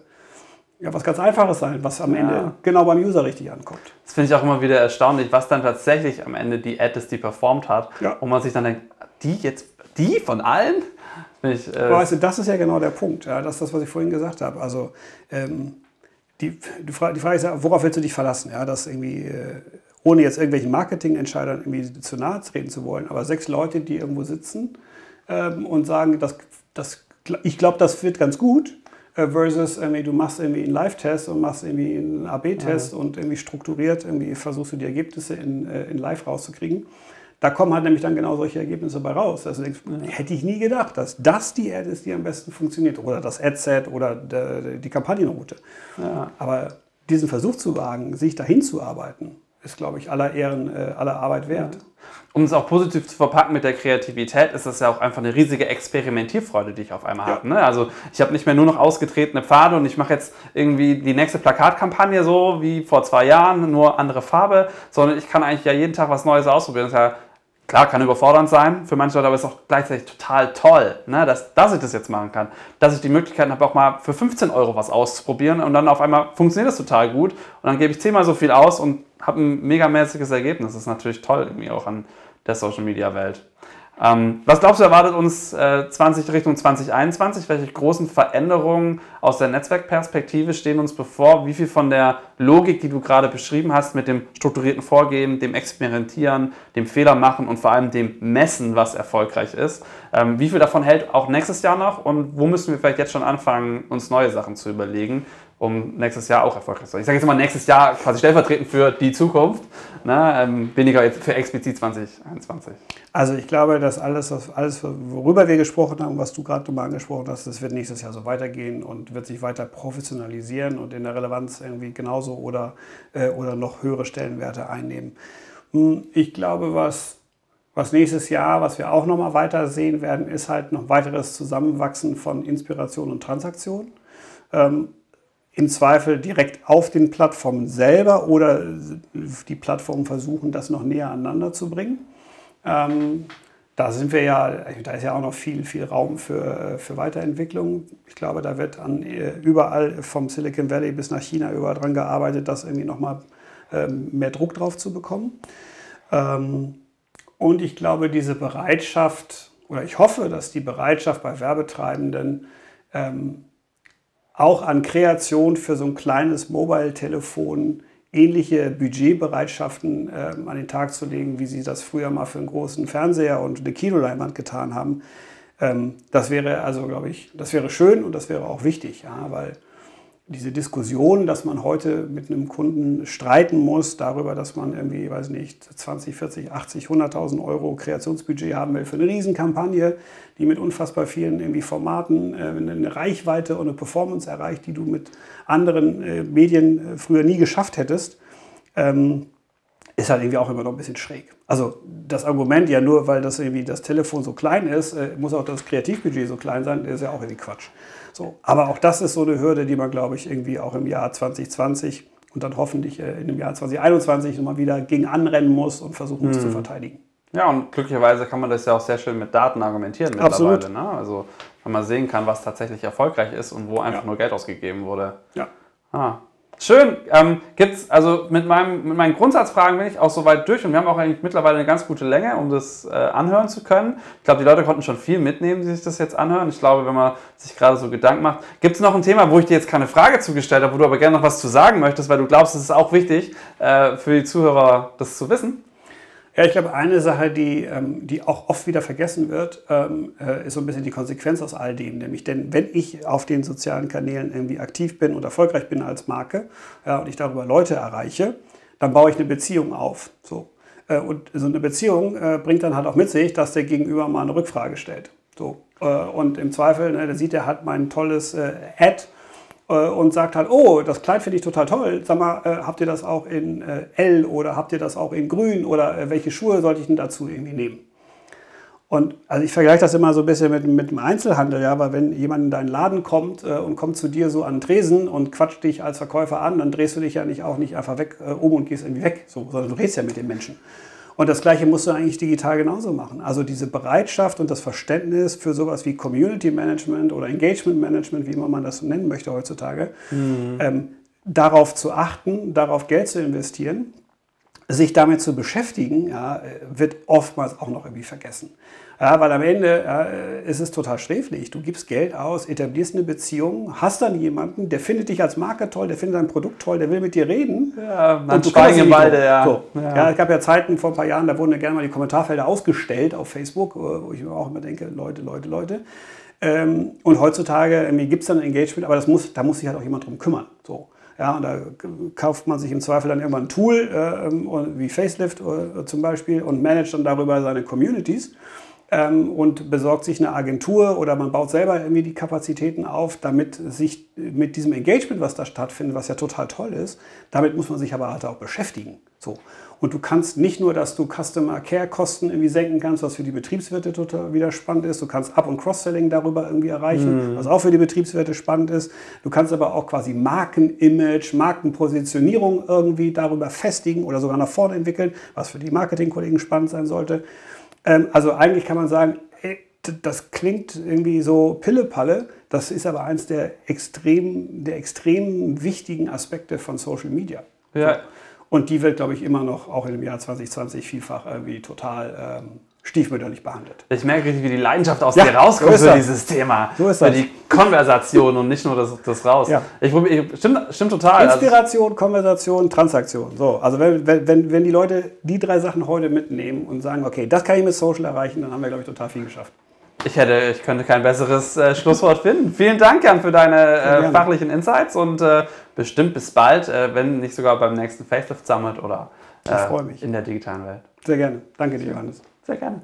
ja, was ganz Einfaches sein, was am ja. Ende genau beim User richtig ankommt. Das finde ich auch immer wieder erstaunlich, was dann tatsächlich am Ende die Ad ist, die performt hat. Ja. Und man sich dann denkt, die jetzt, die von allen? Ich, äh weißt du, das ist ja genau der Punkt. Ja, das ist das, was ich vorhin gesagt habe. Also ähm, die, die, Frage, die Frage ist ja, worauf willst du dich verlassen? Ja, dass irgendwie, äh, ohne jetzt irgendwelchen Marketingentscheidern irgendwie zu nahe treten zu wollen, aber sechs Leute, die irgendwo sitzen ähm, und sagen, das, das, ich glaube, das wird ganz gut, versus irgendwie, du machst irgendwie einen Live-Test und machst irgendwie einen AB-Test ja. und irgendwie strukturiert irgendwie versuchst du die Ergebnisse in, äh, in Live rauszukriegen. Da kommen halt nämlich dann genau solche Ergebnisse bei raus. Also denkst, hätte ich nie gedacht, dass das die Ad ist, die am besten funktioniert. Oder das Ad-Set oder die Kampagnenroute. Ja. Aber diesen Versuch zu wagen, sich dahin zu arbeiten, ist, glaube ich, aller Ehren, äh, aller Arbeit wert. Um es auch positiv zu verpacken mit der Kreativität, ist das ja auch einfach eine riesige Experimentierfreude, die ich auf einmal ja. habe. Ne? Also ich habe nicht mehr nur noch ausgetretene Pfade und ich mache jetzt irgendwie die nächste Plakatkampagne so wie vor zwei Jahren, nur andere Farbe, sondern ich kann eigentlich ja jeden Tag was Neues ausprobieren. Das ist ja Klar, kann überfordernd sein für manche Leute, aber ist auch gleichzeitig total toll, ne, dass, dass ich das jetzt machen kann. Dass ich die Möglichkeit habe, auch mal für 15 Euro was auszuprobieren und dann auf einmal funktioniert das total gut und dann gebe ich zehnmal so viel aus und habe ein megamäßiges Ergebnis. Das ist natürlich toll irgendwie auch an der Social Media Welt. Ähm, was glaubst du, erwartet uns äh, 20 Richtung 2021? Welche großen Veränderungen aus der Netzwerkperspektive stehen uns bevor? Wie viel von der Logik, die du gerade beschrieben hast, mit dem strukturierten Vorgehen, dem Experimentieren, dem Fehler machen und vor allem dem Messen, was erfolgreich ist, ähm, wie viel davon hält auch nächstes Jahr noch und wo müssen wir vielleicht jetzt schon anfangen, uns neue Sachen zu überlegen? Um nächstes Jahr auch erfolgreich zu sein. Ich sage jetzt mal nächstes Jahr quasi stellvertretend für die Zukunft, ne, ähm, weniger jetzt für explizit 2021. Also ich glaube, dass alles, alles, worüber wir gesprochen haben, was du gerade nochmal angesprochen hast, das wird nächstes Jahr so weitergehen und wird sich weiter professionalisieren und in der Relevanz irgendwie genauso oder, äh, oder noch höhere Stellenwerte einnehmen. Hm, ich glaube, was Was nächstes Jahr, was wir auch nochmal weiter sehen werden, ist halt noch weiteres Zusammenwachsen von Inspiration und Transaktion. Ähm, Im Zweifel direkt auf den Plattformen selber oder die Plattformen versuchen, das noch näher aneinander zu bringen. Ähm, da sind wir ja, da ist ja auch noch viel, viel Raum für, für Weiterentwicklung. Ich glaube, da wird an, überall vom Silicon Valley bis nach China überall dran gearbeitet, das irgendwie nochmal ähm, mehr Druck drauf zu bekommen. Ähm, und ich glaube, diese Bereitschaft, oder ich hoffe, dass die Bereitschaft bei Werbetreibenden ähm, auch an Kreation für so ein kleines Mobile-Telefon ähnliche Budgetbereitschaften ähm, an den Tag zu legen, wie sie das früher mal für einen großen Fernseher und eine Kinoleinwand getan haben. Ähm, das wäre also, glaube ich, das wäre schön und das wäre auch wichtig, ja, weil diese Diskussion, dass man heute mit einem Kunden streiten muss darüber, dass man irgendwie, weiß nicht, 20, 40, 80, 100.000 Euro Kreationsbudget haben will für eine Riesenkampagne, die mit unfassbar vielen irgendwie Formaten äh, eine Reichweite und eine Performance erreicht, die du mit anderen äh, Medien äh, früher nie geschafft hättest, ähm, ist halt irgendwie auch immer noch ein bisschen schräg. Also das Argument, ja nur weil das irgendwie das Telefon so klein ist, äh, muss auch das Kreativbudget so klein sein, ist ja auch irgendwie Quatsch. So, aber auch das ist so eine Hürde, die man, glaube ich, irgendwie auch im Jahr 2020 und dann hoffentlich äh, in dem Jahr 2021 nochmal wieder gegen anrennen muss und versuchen muss hm. zu verteidigen. Ja, und glücklicherweise kann man das ja auch sehr schön mit Daten argumentieren mittlerweile. Ne? Also, wenn man sehen kann, was tatsächlich erfolgreich ist und wo einfach ja. nur Geld ausgegeben wurde. Ja. Ah, Schön. Ähm, gibt's, also mit, meinem, mit meinen Grundsatzfragen bin ich auch soweit durch und wir haben auch eigentlich mittlerweile eine ganz gute Länge, um das äh, anhören zu können. Ich glaube, die Leute konnten schon viel mitnehmen, die sich das jetzt anhören. Ich glaube, wenn man sich gerade so Gedanken macht. Gibt es noch ein Thema, wo ich dir jetzt keine Frage zugestellt habe, wo du aber gerne noch was zu sagen möchtest, weil du glaubst, es ist auch wichtig äh, für die Zuhörer, das zu wissen? Ja, ich glaube, eine Sache, die, ähm, die auch oft wieder vergessen wird, ähm, äh, ist so ein bisschen die Konsequenz aus all dem. Nämlich, denn wenn ich auf den sozialen Kanälen irgendwie aktiv bin und erfolgreich bin als Marke ja, und ich darüber Leute erreiche, dann baue ich eine Beziehung auf. So. Äh, und so eine Beziehung äh, bringt dann halt auch mit sich, dass der Gegenüber mal eine Rückfrage stellt. So. Und im Zweifel, ne, der sieht, er hat mein tolles Ad und sagt halt, oh, das Kleid finde ich total toll. Sag mal, äh, habt ihr das auch in äh, L oder habt ihr das auch in Grün oder äh, welche Schuhe sollte ich denn dazu irgendwie nehmen? Und also ich vergleiche das immer so ein bisschen mit, mit dem Einzelhandel, ja, weil wenn jemand in deinen Laden kommt äh, und kommt zu dir so an den Tresen und quatscht dich als Verkäufer an, dann drehst du dich ja nicht auch nicht einfach weg äh, um und gehst irgendwie weg, so, sondern du redest ja mit den Menschen. Und das Gleiche musst du eigentlich digital genauso machen. Also diese Bereitschaft und das Verständnis für sowas wie Community Management oder Engagement Management, wie immer man das nennen möchte heutzutage, mhm. ähm, darauf zu achten, darauf Geld zu investieren, sich damit zu beschäftigen, ja, wird oftmals auch noch irgendwie vergessen. Ja, weil am Ende ja, ist es total sträflich. Du gibst Geld aus, etablierst eine Beziehung, hast dann jemanden, der findet dich als Marke toll, der findet dein Produkt toll, der will mit dir reden. Ja, dann und du schweigen beide, ja. So. ja. Ja, es gab ja Zeiten vor ein paar Jahren, da wurden ja gerne mal die Kommentarfelder ausgestellt auf Facebook, wo ich mir auch immer denke, Leute, Leute, Leute. Ähm, und heutzutage gibt es dann ein Engagement, aber das muss, da muss sich halt auch jemand drum kümmern. So. Ja, und da kauft man sich im Zweifel dann irgendwann ein Tool, äh, wie Facelift äh, zum Beispiel, und managt dann darüber seine Communities ähm, und besorgt sich eine Agentur oder man baut selber irgendwie die Kapazitäten auf, damit sich mit diesem Engagement, was da stattfindet, was ja total toll ist, damit muss man sich aber halt auch beschäftigen. So. Und du kannst nicht nur, dass du Customer Care Kosten irgendwie senken kannst, was für die Betriebswirte total wieder spannend ist. Du kannst Up- und Cross-Selling darüber irgendwie erreichen, mhm. was auch für die Betriebswirte spannend ist. Du kannst aber auch quasi Markenimage, Markenpositionierung irgendwie darüber festigen oder sogar nach vorne entwickeln, was für die Marketingkollegen spannend sein sollte. Ähm, also eigentlich kann man sagen, ey, das klingt irgendwie so Pillepalle. Das ist aber eins der extrem, der extrem wichtigen Aspekte von Social Media. Ja. Und die wird, glaube ich, immer noch, auch im Jahr 2020, vielfach irgendwie total ähm, stiefmütterlich behandelt. Ich merke richtig, wie die Leidenschaft aus ja, dir rauskommt so für dieses Thema. So ist das. Für die Konversation und nicht nur das, das raus. Ja. Ich, ich, stimmt, stimmt total. Inspiration, also, Konversation, Transaktion. So, also wenn, wenn, wenn die Leute die drei Sachen heute mitnehmen und sagen, okay, das kann ich mit Social erreichen, dann haben wir, glaube ich, total viel geschafft. Ich, hätte, ich könnte kein besseres äh, Schlusswort finden. Vielen Dank, Jan, für deine äh, fachlichen Insights und äh, bestimmt bis bald, äh, wenn nicht sogar beim nächsten Facelift Summit oder äh, in der digitalen Welt. Sehr gerne. Danke dir, Johannes. Sehr gerne.